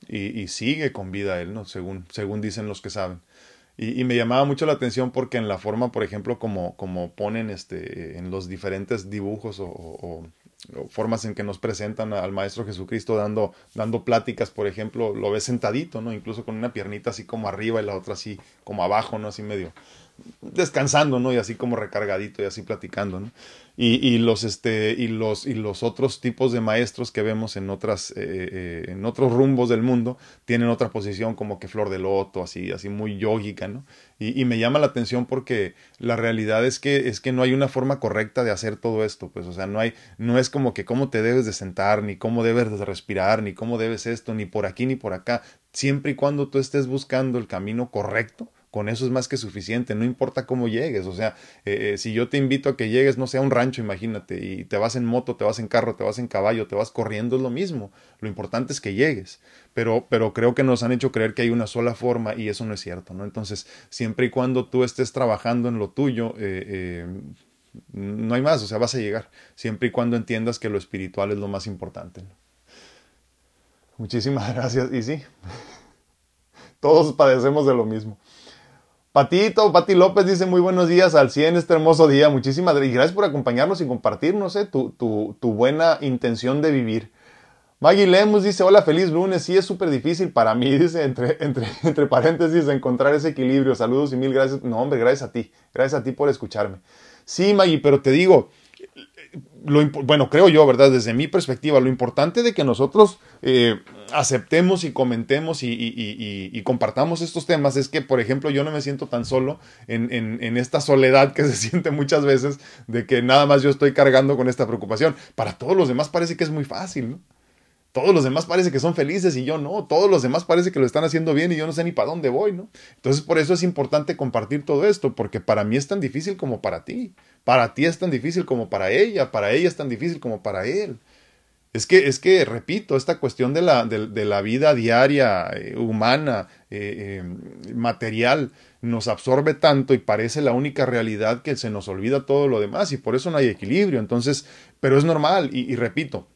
Y, sigue con vida él, ¿no? Según, según dicen los que saben. Y, me llamaba mucho la atención porque en la forma, por ejemplo, como, como ponen este, en los diferentes dibujos o, formas en que nos presentan al Maestro Jesucristo dando, dando pláticas, por ejemplo, lo ves sentadito, ¿no? Incluso con una piernita así como arriba y la otra así como abajo, ¿no? Así medio descansando, ¿no? Y así como recargadito y así platicando, ¿no? Y, y, los este y los y los otros tipos de maestros que vemos en otras eh, eh, en otros rumbos del mundo tienen otra posición como que flor de loto así así muy yógica no y, y, me llama la atención porque la realidad es que es que no hay una forma correcta de hacer todo esto pues o sea no hay no es como que cómo te debes de sentar ni cómo debes de respirar ni cómo debes esto ni por aquí ni por acá. Siempre y cuando tú estés buscando el camino correcto con eso es más que suficiente, no importa cómo llegues, o sea, eh, eh, si yo te invito a que llegues, no sé, a un rancho, imagínate, y te vas en moto, te vas en carro, te vas en caballo, te vas corriendo, es lo mismo, lo importante es que llegues, pero, pero creo que nos han hecho creer que hay una sola forma y eso no es cierto, ¿no? Entonces, siempre y cuando tú estés trabajando en lo tuyo, eh, no hay más, o sea, vas a llegar, siempre y cuando entiendas que lo espiritual es lo más importante. Muchísimas gracias, y sí, todos padecemos de lo mismo. Patito, Pati López dice muy buenos días al 100 este hermoso día. Muchísimas gracias por acompañarnos y compartirnos eh, tu, tu, tu, buena intención de vivir. Maggie Lemus dice hola, feliz lunes. Sí, es súper difícil para mí, dice entre, entre, entre paréntesis, encontrar ese equilibrio. Saludos y mil gracias. No, hombre, gracias a ti. Gracias a ti por escucharme. Sí, Maggie, pero te digo, bueno, creo yo, ¿verdad? Desde mi perspectiva, lo importante de que nosotros eh, aceptemos y comentemos y, compartamos estos temas es que, por ejemplo, yo no me siento tan solo en, en, esta soledad que se siente muchas veces de que nada más yo estoy cargando con esta preocupación. Para todos los demás parece que es muy fácil, ¿no? Todos los demás parece que son felices y yo no. Todos los demás parece que lo están haciendo bien y yo no sé ni para dónde voy, ¿no? Entonces por eso es importante compartir todo esto, porque para mí es tan difícil como para ti. Para ti es tan difícil como para ella. Para ella es tan difícil como para él. Es que, es que, repito, esta cuestión de la, de, la vida diaria, eh, humana, eh, eh, material, nos absorbe tanto y parece la única realidad que se nos olvida todo lo demás y por eso no hay equilibrio. Entonces, pero es normal y repito,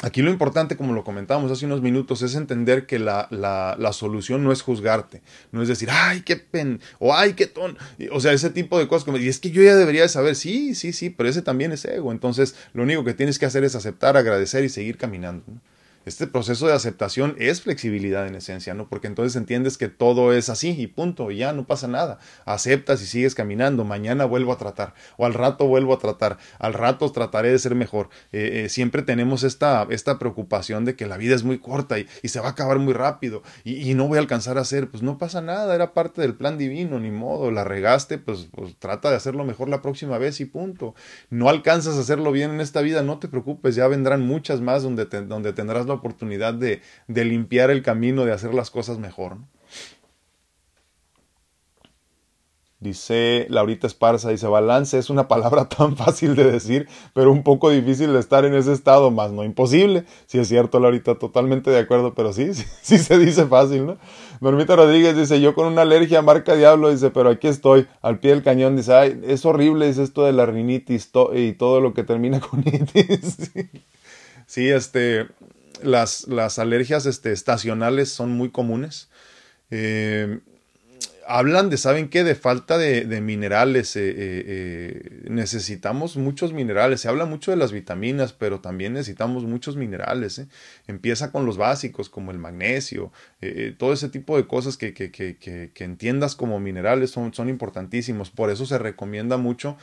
Aquí lo importante, como lo comentábamos hace unos minutos, es entender que la, la, la, solución no es juzgarte, no es decir, ay, qué pen, o ay, qué ton, o sea, ese tipo de cosas, y es que yo ya debería de saber, sí, sí, sí, pero ese también es ego, entonces lo único que tienes que hacer es aceptar, agradecer y seguir caminando. ¿no? Este proceso de aceptación es flexibilidad en esencia, ¿no? Porque entonces entiendes que todo es así y punto, y ya no pasa nada. Aceptas y sigues caminando. Mañana vuelvo a tratar, o al rato vuelvo a tratar, al rato trataré de ser mejor. Eh, eh, siempre tenemos esta, esta preocupación de que la vida es muy corta y, se va a acabar muy rápido y, y, no voy a alcanzar a hacer. Pues no pasa nada, era parte del plan divino, ni modo. La regaste, pues, pues trata de hacerlo mejor la próxima vez y punto. No alcanzas a hacerlo bien en esta vida, no te preocupes, ya vendrán muchas más donde, te, donde tendrás la oportunidad de, de, limpiar el camino, de hacer las cosas mejor. ¿no? Dice Laurita Esparza, dice, balance es una palabra tan fácil de decir, pero un poco difícil de estar en ese estado, más no imposible. Sí es cierto, Laurita, totalmente de acuerdo, pero sí, sí, se dice fácil, ¿no? Normita Rodríguez dice, yo con una alergia marca diablo, dice, pero aquí estoy, al pie del cañón, dice, ay, es horrible, dice esto de la rinitis y todo lo que termina con itis. sí, este, las, las alergias este, estacionales son muy comunes. Eh, hablan de, ¿saben qué? De falta de, minerales. Eh, eh, necesitamos muchos minerales. Se habla mucho de las vitaminas, pero también necesitamos muchos minerales. Empieza con los básicos, como el magnesio, todo ese tipo de cosas que, que, que, que entiendas como minerales son, son, importantísimos. Por eso se recomienda mucho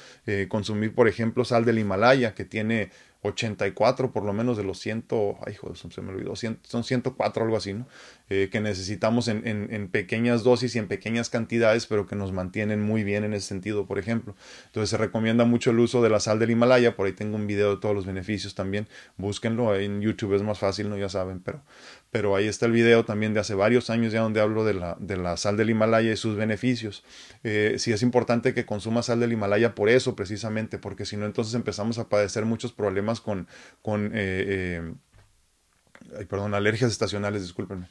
consumir, por ejemplo, sal del Himalaya, que tiene 84 por lo menos de los 100, ay joder, se me olvidó, 100, son 104 algo así, ¿no? Eh, que necesitamos en, en, pequeñas dosis y en pequeñas cantidades, pero que nos mantienen muy bien en ese sentido, por ejemplo. Entonces se recomienda mucho el uso de la sal del Himalaya, por ahí tengo un video de todos los beneficios también, búsquenlo, en YouTube es más fácil, ¿no? Ya saben, pero, pero ahí está el video también de hace varios años ya donde hablo de la, de la sal del Himalaya y sus beneficios. Eh, sí es importante que consuma sal del Himalaya por eso precisamente, porque si no entonces empezamos a padecer muchos problemas con, con eh, ay, perdón, alergias estacionales, discúlpenme,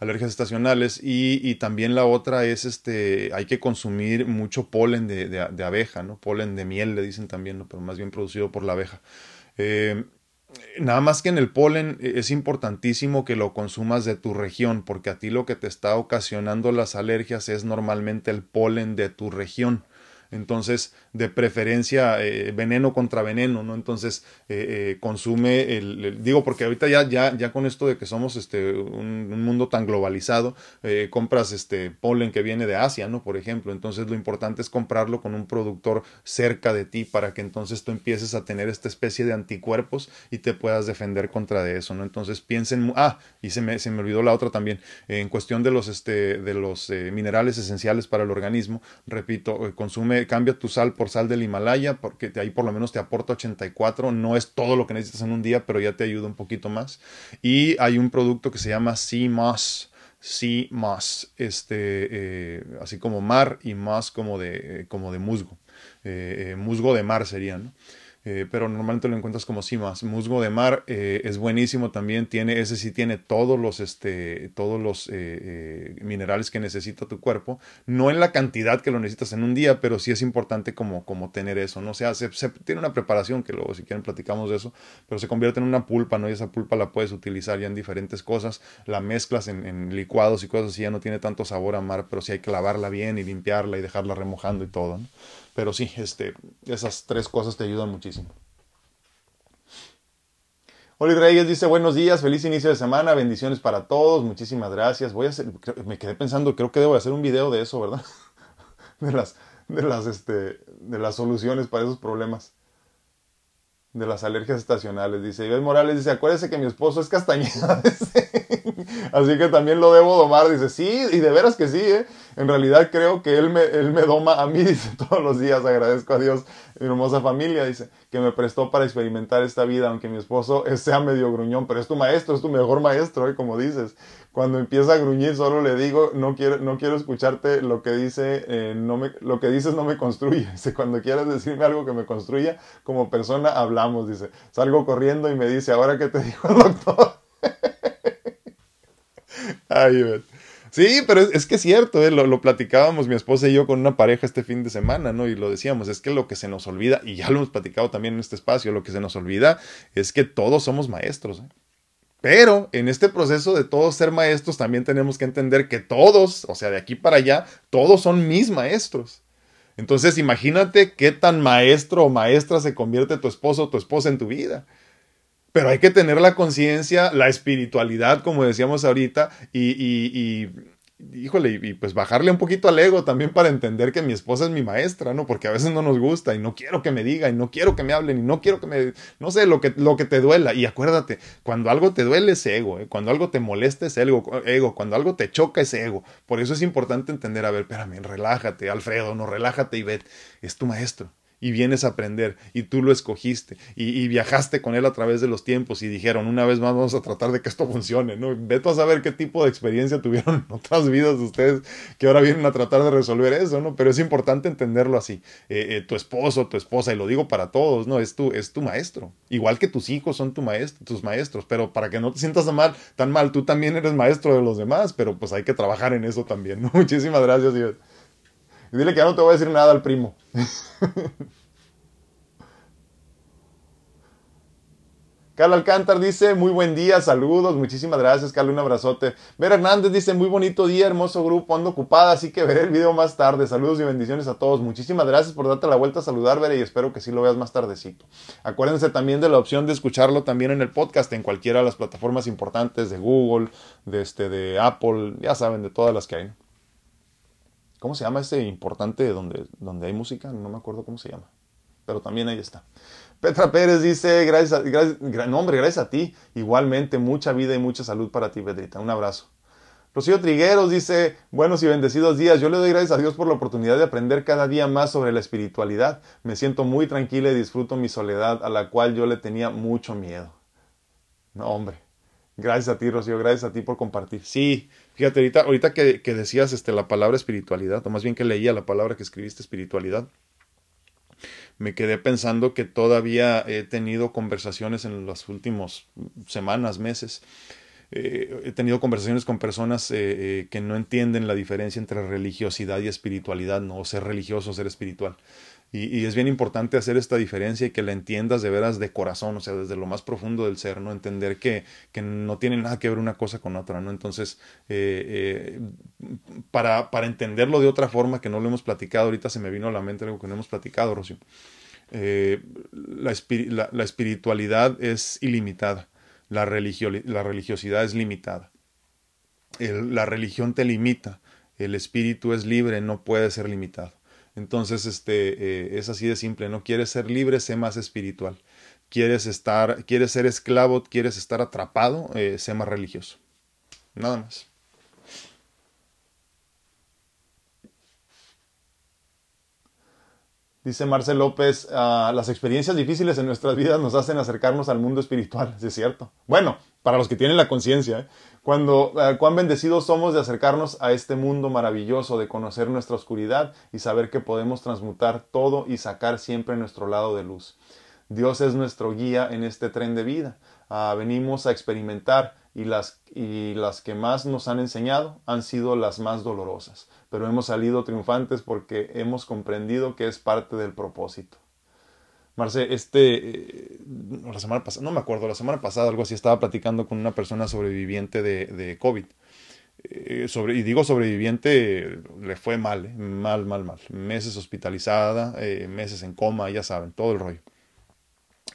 alergias estacionales y, y, también la otra es este, hay que consumir mucho polen de, de, abeja, ¿no? Polen de miel le dicen también, ¿no? Pero más bien producido por la abeja. Eh, nada más que en el polen es importantísimo que lo consumas de tu región, porque a ti lo que te está ocasionando las alergias es normalmente el polen de tu región. Entonces, de preferencia, eh, veneno contra veneno, ¿no? Entonces, eh, eh, consume el, digo, porque ahorita ya, ya, ya con esto de que somos este, un, un mundo tan globalizado, eh, compras este polen que viene de Asia, ¿no? Por ejemplo, entonces lo importante es comprarlo con un productor cerca de ti para que entonces tú empieces a tener esta especie de anticuerpos y te puedas defender contra de eso, ¿no? Entonces piensen, ah, y se me, se me olvidó la otra también, en cuestión de los, este, de los minerales esenciales para el organismo, repito, consume cambia tu sal por sal del Himalaya, porque ahí por lo menos te aporta 84, no es todo lo que necesitas en un día, pero ya te ayuda un poquito más. Y hay un producto que se llama Sea Moss, Sea Moss, este, eh, así como mar y más como de, como de musgo, eh, musgo de mar sería, ¿no? Eh, pero normalmente lo encuentras como cimas. Musgo de mar eh, es buenísimo también, tiene, ese sí tiene todos los, este, todos los eh, minerales que necesita tu cuerpo, no en la cantidad que lo necesitas en un día, pero sí es importante como, como tener eso, ¿no? O sea, se, tiene una preparación, que luego si quieren platicamos de eso, pero se convierte en una pulpa, ¿no? Y esa pulpa la puedes utilizar ya en diferentes cosas, la mezclas en, en licuados y cosas así, ya no tiene tanto sabor a mar, pero sí hay que lavarla bien y limpiarla y dejarla remojando y todo, ¿no? Pero sí, este, esas tres cosas te ayudan muchísimo. Oli Reyes dice buenos días, feliz inicio de semana, bendiciones para todos, muchísimas gracias. Voy a hacer, me quedé pensando, creo que debo hacer un video de eso, ¿verdad? De las, de las, este, de las soluciones para esos problemas. De las alergias estacionales, dice Iván Morales, dice, acuérdese que mi esposo es castañeda, así que también lo debo domar, dice, sí, y de veras que sí, ¿eh? En realidad creo que él me, él me doma a mí, dice, todos los días, agradezco a Dios, mi hermosa familia, dice, que me prestó para experimentar esta vida, aunque mi esposo sea medio gruñón, pero es tu maestro, es tu mejor maestro, ¿eh? como dices. Cuando empieza a gruñir, solo le digo, no quiero, no quiero escucharte lo que dice, eh, no me, lo que dices no me construye. Dice, cuando quieras decirme algo que me construya, como persona hablamos, dice. Salgo corriendo y me dice, ahora que te dijo el doctor. Ay. Sí, pero es, que es cierto, ¿eh? lo, lo, platicábamos mi esposa y yo con una pareja este fin de semana, ¿no? Y lo decíamos, es que lo que se nos olvida, y ya lo hemos platicado también en este espacio, lo que se nos olvida es que todos somos maestros, ¿eh? Pero en este proceso de todos ser maestros también tenemos que entender que todos, o sea, de aquí para allá, todos son mis maestros. Entonces imagínate qué tan maestro o maestra se convierte tu esposo o tu esposa en tu vida. Pero hay que tener la conciencia, la espiritualidad, como decíamos ahorita, y, y, híjole, y, pues bajarle un poquito al ego también para entender que mi esposa es mi maestra, ¿no? Porque a veces no nos gusta y no quiero que me diga y no quiero que me hablen y no quiero que me, no sé, lo que, lo que te duela. Y acuérdate, cuando algo te duele es ego, ¿eh? cuando algo te molesta es ego, ego, cuando algo te choca es ego. Por eso es importante entender, a ver, espérame, relájate, Alfredo, no, relájate y ve, es tu maestro y vienes a aprender y tú lo escogiste y, viajaste con él a través de los tiempos y dijeron una vez más vamos a tratar de que esto funcione, ¿no? Vete a saber qué tipo de experiencia tuvieron en otras vidas de ustedes que ahora vienen a tratar de resolver eso, ¿no? Pero es importante entenderlo así. Eh, eh, tu esposo, tu esposa, y lo digo para todos, ¿no? Es tu, es tu maestro. Igual que tus hijos son tu tus maestros, pero para que no te sientas mal, tan mal, tú también eres maestro de los demás, pero pues hay que trabajar en eso también. Muchísimas gracias. Y dile que ya no te voy a decir nada al primo. Carla Alcántar dice, muy buen día, saludos, muchísimas gracias, Carla, un abrazote. Vera Hernández dice, muy bonito día, hermoso grupo, ando ocupada, así que veré el video más tarde. Saludos y bendiciones a todos. Muchísimas gracias por darte la vuelta a saludar, Vera, y espero que sí lo veas más tardecito. Acuérdense también de la opción de escucharlo también en el podcast, en cualquiera de las plataformas importantes de Google, de, este, de Apple, ya saben, de todas las que hay. ¿Cómo se llama ese importante donde, donde hay música? No me acuerdo cómo se llama. Pero también ahí está. Petra Pérez dice, gracias, a, gracias, hombre, gracias a ti. Igualmente, mucha vida y mucha salud para ti, Pedrita. Un abrazo. Rocío Trigueros dice, buenos y bendecidos días. Yo le doy gracias a Dios por la oportunidad de aprender cada día más sobre la espiritualidad. Me siento muy tranquila y disfruto mi soledad, a la cual yo le tenía mucho miedo. No, hombre. Gracias a ti, Rocío, gracias a ti por compartir. Sí, fíjate, ahorita, que, decías este, la palabra espiritualidad, o más bien que leía la palabra que escribiste espiritualidad, me quedé pensando que todavía he tenido conversaciones en las últimas semanas, meses. Eh, he tenido conversaciones con personas eh, eh, que no entienden la diferencia entre religiosidad y espiritualidad, no ser religioso o ser espiritual. Y, es bien importante hacer esta diferencia y que la entiendas de veras de corazón, o sea, desde lo más profundo del ser, ¿no? Entender que, que no tiene nada que ver una cosa con otra, ¿no? Entonces, eh, eh, para, para entenderlo de otra forma que no lo hemos platicado, ahorita se me vino a la mente algo que no hemos platicado, Rocío. Eh, la, espiritualidad es ilimitada, la, la religiosidad es limitada. la religión te limita, el espíritu es libre, no puede ser limitado. Entonces, este, eh, es así de simple, ¿no? Quieres ser libre, sé más espiritual. Quieres estar, quieres ser esclavo, quieres estar atrapado, eh, sé más religioso. Nada más. Dice Marcel López, ah, las experiencias difíciles en nuestras vidas nos hacen acercarnos al mundo espiritual, es cierto. Bueno, para los que tienen la conciencia, ¿eh? cuando eh, cuán bendecidos somos de acercarnos a este mundo maravilloso, de conocer nuestra oscuridad y saber que podemos transmutar todo y sacar siempre nuestro lado de luz. Dios es nuestro guía en este tren de vida. Ah, venimos a experimentar y las, y las que más nos han enseñado han sido las más dolorosas, pero hemos salido triunfantes porque hemos comprendido que es parte del propósito. Marce, este, eh, la semana pasada, no me acuerdo, la semana pasada algo así, estaba platicando con una persona sobreviviente de, COVID. Eh, y digo sobreviviente, le fue mal, eh, mal, mal, mal. Meses hospitalizada, meses en coma, ya saben, todo el rollo.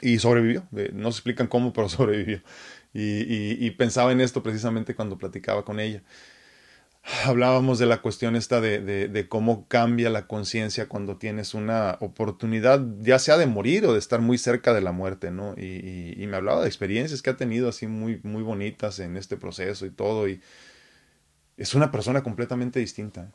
Y sobrevivió, no se explican cómo, pero sobrevivió. Y, pensaba en esto precisamente cuando platicaba con ella hablábamos de la cuestión esta de, de, cómo cambia la conciencia cuando tienes una oportunidad, ya sea de morir o de estar muy cerca de la muerte, ¿no? Y, me hablaba de experiencias que ha tenido así muy, muy bonitas en este proceso y todo, y es una persona completamente distinta.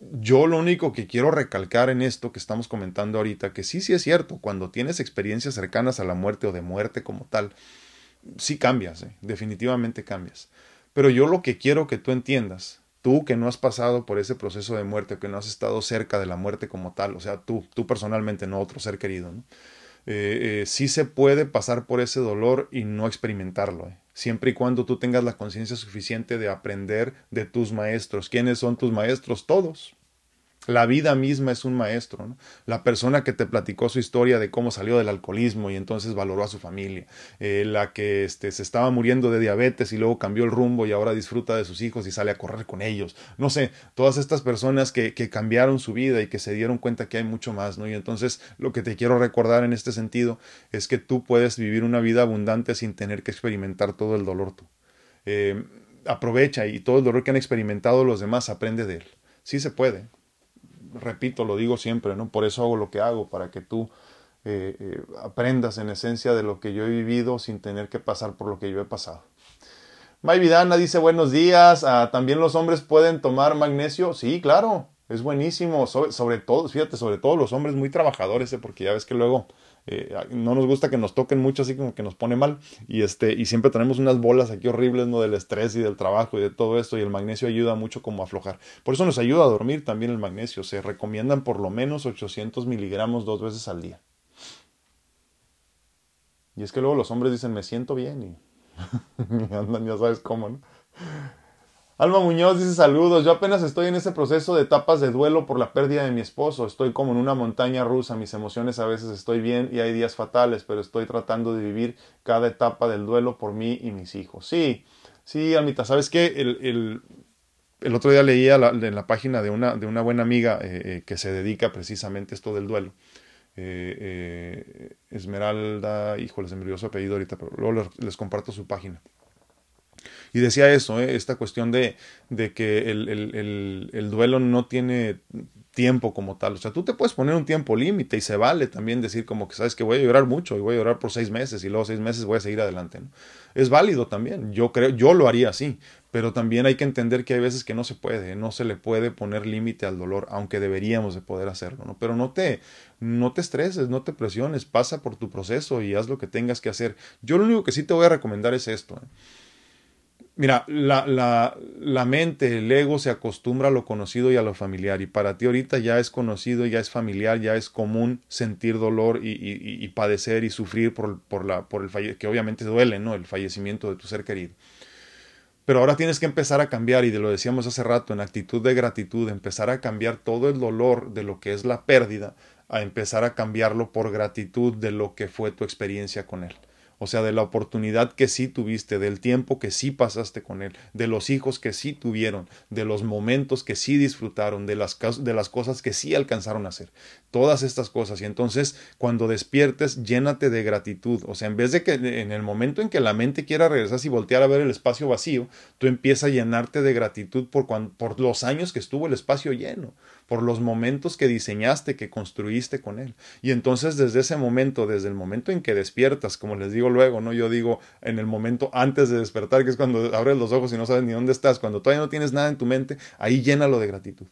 Yo lo único que quiero recalcar en esto que estamos comentando ahorita, que sí, sí es cierto, cuando tienes experiencias cercanas a la muerte o de muerte como tal, sí cambias, ¿eh? definitivamente cambias pero yo lo que quiero que tú entiendas, tú que no has pasado por ese proceso de muerte, que no has estado cerca de la muerte como tal, o sea, tú, tú personalmente, no otro ser querido, ¿no? Eh, eh, sí se puede pasar por ese dolor y no experimentarlo, ¿eh? siempre y cuando tú tengas la conciencia suficiente de aprender de tus maestros. ¿Quiénes son tus maestros? Todos. La vida misma es un maestro. ¿no? La persona que te platicó su historia de cómo salió del alcoholismo y entonces valoró a su familia. Eh, la que este, se estaba muriendo de diabetes y luego cambió el rumbo y ahora disfruta de sus hijos y sale a correr con ellos. No sé, todas estas personas que, que cambiaron su vida y que se dieron cuenta que hay mucho más. ¿no? Y entonces lo que te quiero recordar en este sentido es que tú puedes vivir una vida abundante sin tener que experimentar todo el dolor tú. Eh, aprovecha y todo el dolor que han experimentado los demás aprende de él. Sí se puede. Repito, lo digo siempre, ¿no? Por eso hago lo que hago, para que tú eh, eh, aprendas en esencia de lo que yo he vivido sin tener que pasar por lo que yo he pasado. Vidana dice buenos días. Ah, También los hombres pueden tomar magnesio. Sí, claro, es buenísimo. Sobre, sobre todo, fíjate, sobre todo los hombres muy trabajadores, porque ya ves que luego eh, no nos gusta que nos toquen mucho, así como que nos pone mal. Y, este, y siempre tenemos unas bolas aquí horribles, ¿no? Del estrés y del trabajo y de todo esto. Y el magnesio ayuda mucho como a aflojar. Por eso nos ayuda a dormir también el magnesio. Se recomiendan por lo menos 800 miligramos dos veces al día. Y es que luego los hombres dicen, me siento bien. Y andan, ya sabes cómo, ¿no? Alma Muñoz dice saludos, yo apenas estoy en ese proceso de etapas de duelo por la pérdida de mi esposo, estoy como en una montaña rusa, mis emociones a veces estoy bien y hay días fatales, pero estoy tratando de vivir cada etapa del duelo por mí y mis hijos. Sí, sí, Almita, ¿sabes qué? El, el, otro día leía en la página de una, de una buena amiga eh, eh, que se dedica precisamente a esto del duelo. Eh, Esmeralda, híjole, se me olvidó su apellido ahorita, pero luego les comparto su página. Y decía eso, ¿eh? esta cuestión de, de que el, el, el, duelo no tiene tiempo como tal. O sea, tú te puedes poner un tiempo límite y se vale también decir como que sabes que voy a llorar mucho y voy a llorar por seis meses y luego seis meses voy a seguir adelante. ¿no? Es válido también. Yo creo, yo lo haría así. Pero también hay que entender que hay veces que no se puede, no se le puede poner límite al dolor, aunque deberíamos de poder hacerlo, ¿no? Pero no te, no te estreses, no te presiones, pasa por tu proceso y haz lo que tengas que hacer. Yo lo único que sí te voy a recomendar es esto. ¿eh? Mira, la, la, la, mente, el ego se acostumbra a lo conocido y a lo familiar. Y para ti ahorita ya es conocido, ya es familiar, ya es común sentir dolor y, y, y padecer y sufrir por, por, la, por el falle que obviamente duele, ¿no? El fallecimiento de tu ser querido. Pero ahora tienes que empezar a cambiar, y lo decíamos hace rato, en actitud de gratitud, empezar a cambiar todo el dolor de lo que es la pérdida, a empezar a cambiarlo por gratitud de lo que fue tu experiencia con él o sea, de la oportunidad que sí tuviste, del tiempo que sí pasaste con él, de los hijos que sí tuvieron, de los momentos que sí disfrutaron, de las, de las cosas que sí alcanzaron a hacer. Todas estas cosas. Y entonces, cuando despiertes, llénate de gratitud. O sea, en vez de que en el momento en que la mente quiera regresar y voltear a ver el espacio vacío, tú empiezas a llenarte de gratitud por, por los años que estuvo el espacio lleno por los momentos que diseñaste, que construiste con él. Y entonces desde ese momento, desde el momento en que despiertas, como les digo luego, ¿no? Yo digo en el momento antes de despertar, que es cuando abres los ojos y no sabes ni dónde estás, cuando todavía no tienes nada en tu mente, ahí llénalo de gratitud.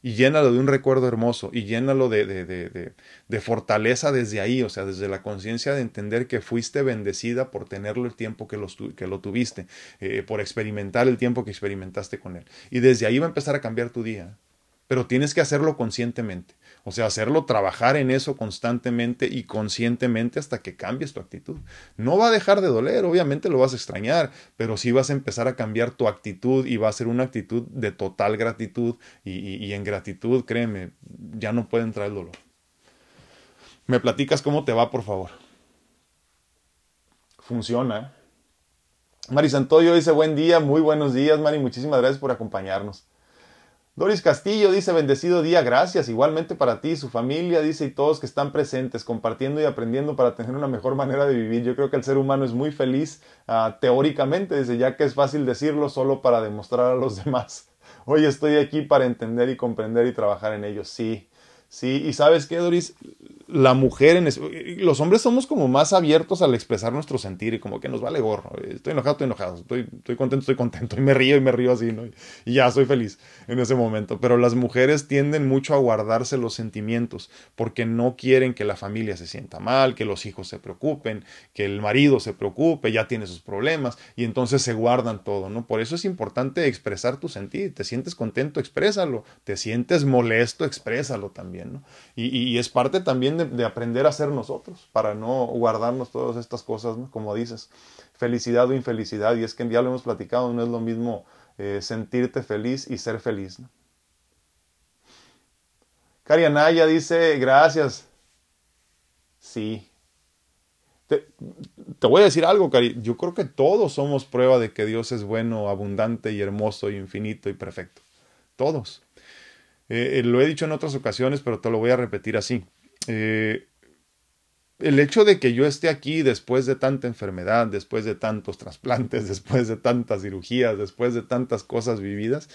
Y llénalo de un recuerdo hermoso y llénalo de, de, de, de fortaleza desde ahí, o sea, desde la conciencia de entender que fuiste bendecida por tenerlo el tiempo que, que lo tuviste, eh, por experimentar el tiempo que experimentaste con él. Y desde ahí va a empezar a cambiar tu día pero tienes que hacerlo conscientemente. O sea, hacerlo, trabajar en eso constantemente y conscientemente hasta que cambies tu actitud. No va a dejar de doler, obviamente lo vas a extrañar, pero sí vas a empezar a cambiar tu actitud y va a ser una actitud de total gratitud y, en gratitud, créeme, ya no puede entrar el dolor. ¿Me platicas cómo te va, por favor? Funciona. Mari Santoyo dice buen día, muy buenos días, Mari, muchísimas gracias por acompañarnos. Doris Castillo dice, bendecido día, gracias, igualmente para ti, su familia, dice, y todos que están presentes, compartiendo y aprendiendo para tener una mejor manera de vivir. Yo creo que el ser humano es muy feliz uh, teóricamente, dice, ya que es fácil decirlo solo para demostrar a los demás. Hoy estoy aquí para entender y comprender y trabajar en ello. Sí, sí, y sabes qué, Doris, la mujer, en los hombres somos como más abiertos al expresar nuestro sentir y como que nos vale gorro. Estoy enojado, estoy enojado, estoy, estoy contento, estoy contento y me río y me río así, ¿no? Y ya soy feliz en ese momento. Pero las mujeres tienden mucho a guardarse los sentimientos porque no quieren que la familia se sienta mal, que los hijos se preocupen, que el marido se preocupe, ya tiene sus problemas y entonces se guardan todo, ¿no? Por eso es importante expresar tu sentir. Te sientes contento, exprésalo. Te sientes molesto, exprésalo también, ¿no? y es parte también de, aprender a ser nosotros, para no guardarnos todas estas cosas, como dices, felicidad o infelicidad, y es que ya lo hemos platicado, no es lo mismo eh, sentirte feliz y ser feliz. Cari Anaya dice, gracias. Sí. Te, voy a decir algo. Yo creo que todos somos prueba de que Dios es bueno, abundante y hermoso y infinito y perfecto. Todos. Eh, eh, lo he dicho en otras ocasiones, pero te lo voy a repetir así. Eh, el hecho de que yo esté aquí después de tanta enfermedad, después de tantos trasplantes, después de tantas cirugías, después de tantas cosas vividas,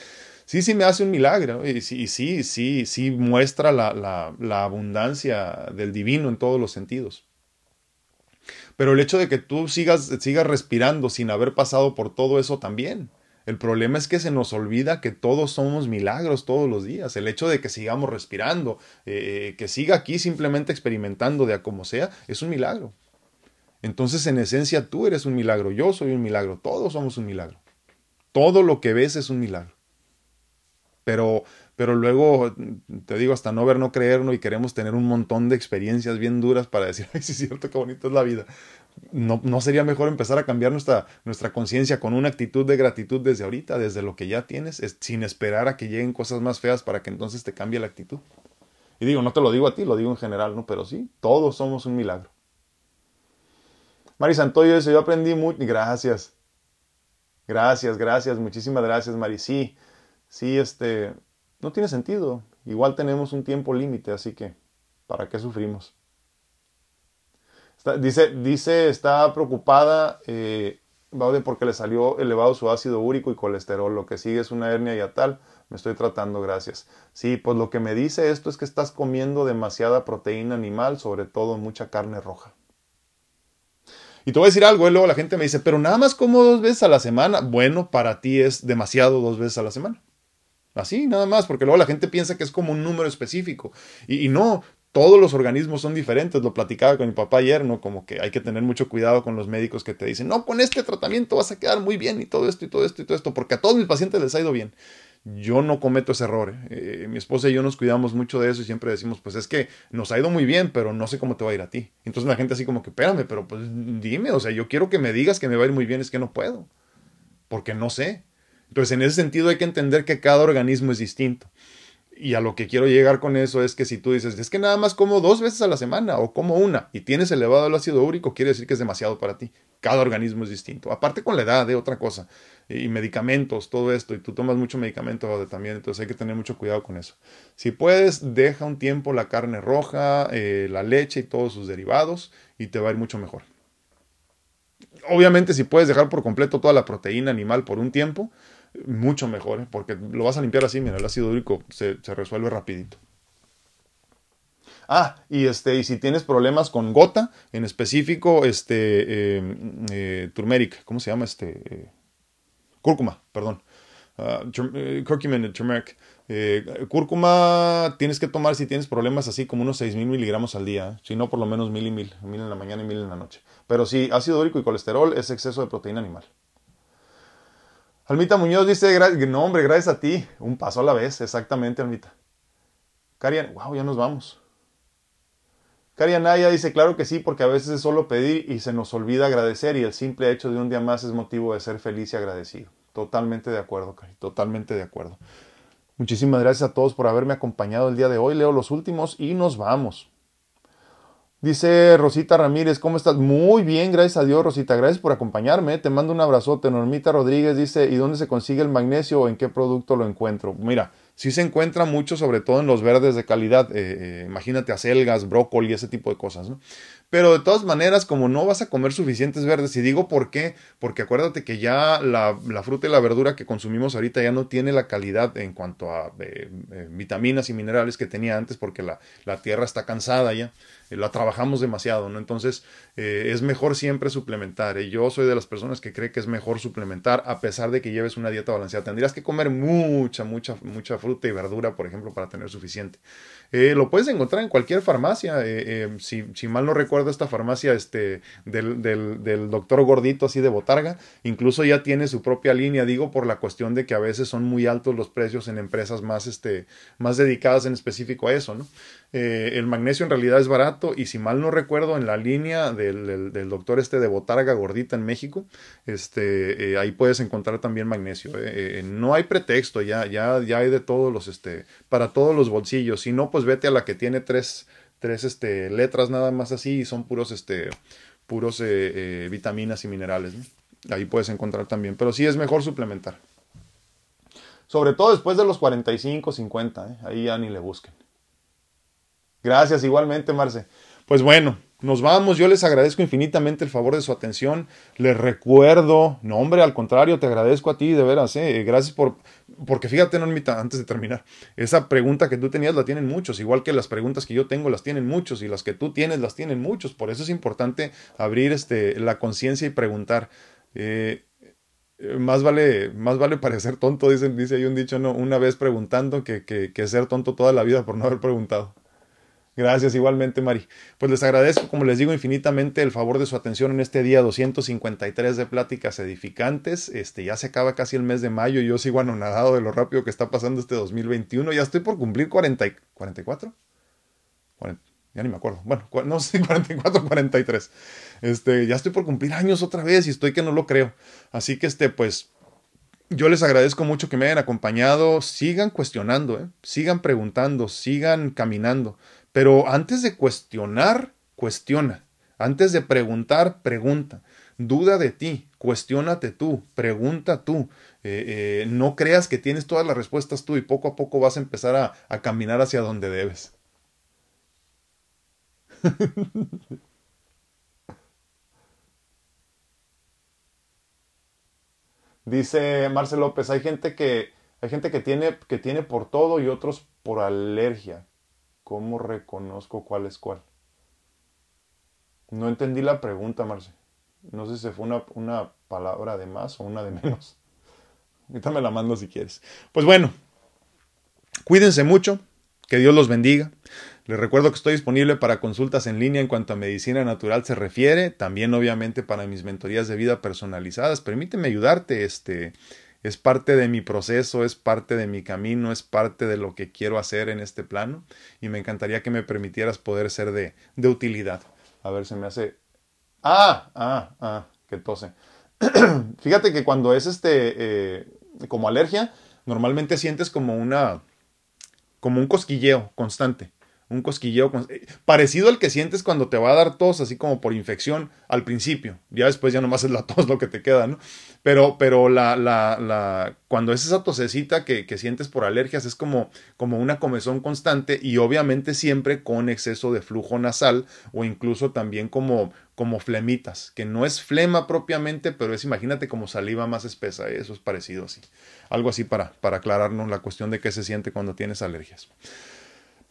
sí, sí me hace un milagro y sí, sí, sí, sí muestra la, la, la abundancia del divino en todos los sentidos. Pero el hecho de que tú sigas, sigas respirando sin haber pasado por todo eso también. El problema es que se nos olvida que todos somos milagros todos los días. El hecho de que sigamos respirando, eh, que siga aquí simplemente experimentando de a como sea, es un milagro. Entonces, en esencia, tú eres un milagro, yo soy un milagro, todos somos un milagro. Todo lo que ves es un milagro. Pero, pero luego, te digo, hasta no ver, no creernos y queremos tener un montón de experiencias bien duras para decir, ay, sí es cierto, qué bonito es la vida no, no sería mejor empezar a cambiar nuestra, nuestra conciencia con una actitud de gratitud desde ahorita, desde lo que ya tienes, sin esperar a que lleguen cosas más feas para que entonces te cambie la actitud. Y digo, no te lo digo a ti, lo digo en general, ¿no? Pero sí, todos somos un milagro. Mari Santoyo dice, yo aprendí mucho, gracias. Gracias, gracias, muchísimas gracias, Mari. Sí, sí, este, no tiene sentido. Igual tenemos un tiempo límite, así que, ¿para qué sufrimos? Dice, dice, está preocupada, eh, porque le salió elevado su ácido úrico y colesterol. Lo que sigue es una hernia y a tal. Me estoy tratando, gracias. Sí, pues lo que me dice esto es que estás comiendo demasiada proteína animal, sobre todo mucha carne roja. Y te voy a decir algo, y luego la gente me dice, pero nada más como dos veces a la semana. Bueno, para ti es demasiado dos veces a la semana. Así, nada más, porque luego la gente piensa que es como un número específico. Y no, todos los organismos son diferentes, lo platicaba con mi papá ayer, ¿no? Como que hay que tener mucho cuidado con los médicos que te dicen, no, con este tratamiento vas a quedar muy bien y todo esto y todo esto y todo esto, porque a todos mis pacientes les ha ido bien. Yo no cometo ese error. ¿eh? Eh, mi esposa y yo nos cuidamos mucho de eso y siempre decimos, pues es que nos ha ido muy bien, pero no sé cómo te va a ir a ti. Entonces la gente así como que, espérame, pero pues dime, o sea, yo quiero que me digas que me va a ir muy bien, es que no puedo, porque no sé. Entonces en ese sentido hay que entender que cada organismo es distinto. Y a lo que quiero llegar con eso es que si tú dices, es que nada más como dos veces a la semana o como una y tienes elevado el ácido úrico, quiere decir que es demasiado para ti. Cada organismo es distinto. Aparte con la edad, de otra cosa. Y medicamentos, todo esto. Y tú tomas mucho medicamento también, entonces hay que tener mucho cuidado con eso. Si puedes, deja un tiempo la carne roja, eh, la leche y todos sus derivados y te va a ir mucho mejor. Obviamente si puedes dejar por completo toda la proteína animal por un tiempo, mucho mejor, ¿eh? porque lo vas a limpiar así, mira, el ácido úrico se, resuelve rapidito. Ah, y este, y si tienes problemas con gota, en específico, este, em, eh, turmeric, ¿cómo se llama? Este, cúrcuma, perdón. Uh, curcumin, turmeric. cúrcuma tienes que tomar si tienes problemas así como unos 6.000 miligramos al día, si no por lo menos mil y mil, mil en la mañana y mil en la noche. Pero si ácido úrico y colesterol es exceso de proteína animal. Almita Muñoz dice, no hombre, gracias a ti. Un paso a la vez, exactamente, Almita. Carian, wow, ya nos vamos. Naya dice, claro que sí, porque a veces es solo pedir y se nos olvida agradecer y el simple hecho de un día más es motivo de ser feliz y agradecido. Totalmente de acuerdo, Cari, totalmente de acuerdo. Muchísimas gracias a todos por haberme acompañado el día de hoy. Leo los últimos y nos vamos. Dice Rosita Ramírez, ¿cómo estás? Muy bien, gracias a Dios, Rosita. Gracias por acompañarme. Te mando un abrazote. Normita Rodríguez dice, ¿y dónde se consigue el magnesio o en qué producto lo encuentro? Mira, sí se encuentra mucho, sobre todo en los verdes de calidad. Eh, eh, imagínate acelgas, brócoli, ese tipo de cosas, ¿no? Pero de todas maneras, como no vas a comer suficientes verdes, y digo por qué, porque acuérdate que ya la, fruta y la verdura que consumimos ahorita ya no tiene la calidad en cuanto a eh, vitaminas y minerales que tenía antes, porque la tierra está cansada ya. Eh, la trabajamos demasiado, ¿no? Entonces eh, es mejor siempre suplementar. Y yo soy de las personas que cree que es mejor suplementar a pesar de que lleves una dieta balanceada. Tendrías que comer mucha, mucha, mucha fruta y verdura, por ejemplo, para tener suficiente. Eh, lo puedes encontrar en cualquier farmacia. si, mal no recuerdo, esta farmacia este, del, del, del, doctor gordito así de botarga, incluso ya tiene su propia línea, digo, por la cuestión de que a veces son muy altos los precios en empresas más, este, más dedicadas en específico a eso, ¿no? Eh, el magnesio en realidad es barato y si mal no recuerdo en la línea del, doctor este de Botarga Gordita en México, este, eh, ahí puedes encontrar también magnesio. Eh. no hay pretexto, ya, ya, ya hay de todos los, este, para todos los bolsillos. Si no, pues vete a la que tiene tres, tres este, letras nada más así y son puros, este, puros vitaminas y minerales. Ahí puedes encontrar también, pero sí es mejor suplementar. Sobre todo después de los 45, 50, ahí ya ni le busquen. Gracias igualmente, Marce. Pues bueno, nos vamos. Yo les agradezco infinitamente el favor de su atención. Les recuerdo, no hombre, al contrario, te agradezco a ti, de veras. ¿eh? Gracias por, porque fíjate, Normita, antes de terminar, esa pregunta que tú tenías la tienen muchos, igual que las preguntas que yo tengo las tienen muchos y las que tú tienes las tienen muchos. Por eso es importante abrir este, la conciencia y preguntar. Eh, más vale, más vale parecer tonto, dice, dice ahí un dicho, no, una vez preguntando que, que, que ser tonto toda la vida por no haber preguntado. Gracias, igualmente, Mari. Pues les agradezco, como les digo, infinitamente el favor de su atención en este día 253 de pláticas edificantes. Este, ya se acaba casi el mes de mayo y yo sigo anonadado de lo rápido que está pasando este 2021. Ya estoy por cumplir 40, 44. ya ni me acuerdo. Bueno, no sé, 44, 43. Este, ya estoy por cumplir años otra vez y estoy que no lo creo. Así que, este, pues, yo les agradezco mucho que me hayan acompañado. Sigan cuestionando, ¿eh? sigan preguntando, sigan caminando. Pero antes de cuestionar, cuestiona. Antes de preguntar, pregunta. Duda de ti, cuestiónate tú, pregunta tú. Eh, eh, no creas que tienes todas las respuestas tú y poco a poco vas a empezar a, caminar hacia donde debes. Dice Marcel López, hay gente que hay gente que tiene que tiene por todo y otros por alergia. ¿Cómo reconozco cuál es cuál? No entendí la pregunta, Marce. No sé si fue una, una palabra de más o una de menos. Ahorita me la mando si quieres. Pues bueno, cuídense mucho, que Dios los bendiga. Les recuerdo que estoy disponible para consultas en línea en cuanto a medicina natural se refiere, también obviamente para mis mentorías de vida personalizadas. Permíteme ayudarte, este, es parte de mi proceso, es parte de mi camino, es parte de lo que quiero hacer en este plano y me encantaría que me permitieras poder ser de, de utilidad. A ver, se me hace... Ah, ah, ah, que tose. Fíjate que cuando es este, eh, como alergia, normalmente sientes como una, como un cosquilleo constante un cosquilleo eh, parecido al que sientes cuando te va a dar tos, así como por infección al principio. Ya después ya nomás es la tos lo que te queda, ¿no? Pero, pero la, la, cuando es esa tosecita que, que sientes por alergias es como, como una comezón constante y obviamente siempre con exceso de flujo nasal o incluso también como, como flemitas, que no es flema propiamente, pero es, imagínate, como saliva más espesa, eso es parecido así. Algo así para, para aclararnos la cuestión de qué se siente cuando tienes alergias.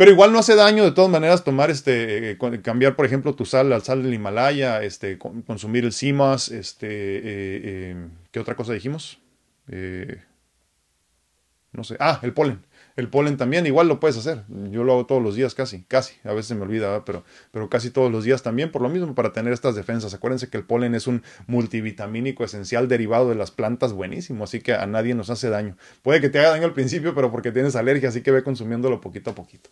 Pero igual no hace daño de todas maneras tomar este, eh, cambiar por ejemplo tu sal al sal del Himalaya, este, consumir el CIMAS, este, eh, eh, ¿qué otra cosa dijimos? no sé, ah, el polen. El polen también, igual lo puedes hacer. Yo lo hago todos los días casi, casi. A veces me olvida, pero, pero casi todos los días también, por lo mismo, para tener estas defensas. Acuérdense que el polen es un multivitamínico esencial derivado de las plantas buenísimo, así que a nadie nos hace daño. Puede que te haga daño al principio, pero porque tienes alergia, así que ve consumiéndolo poquito a poquito.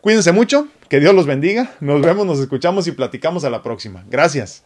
Cuídense mucho, que Dios los bendiga. Nos vemos, nos escuchamos y platicamos a la próxima. Gracias.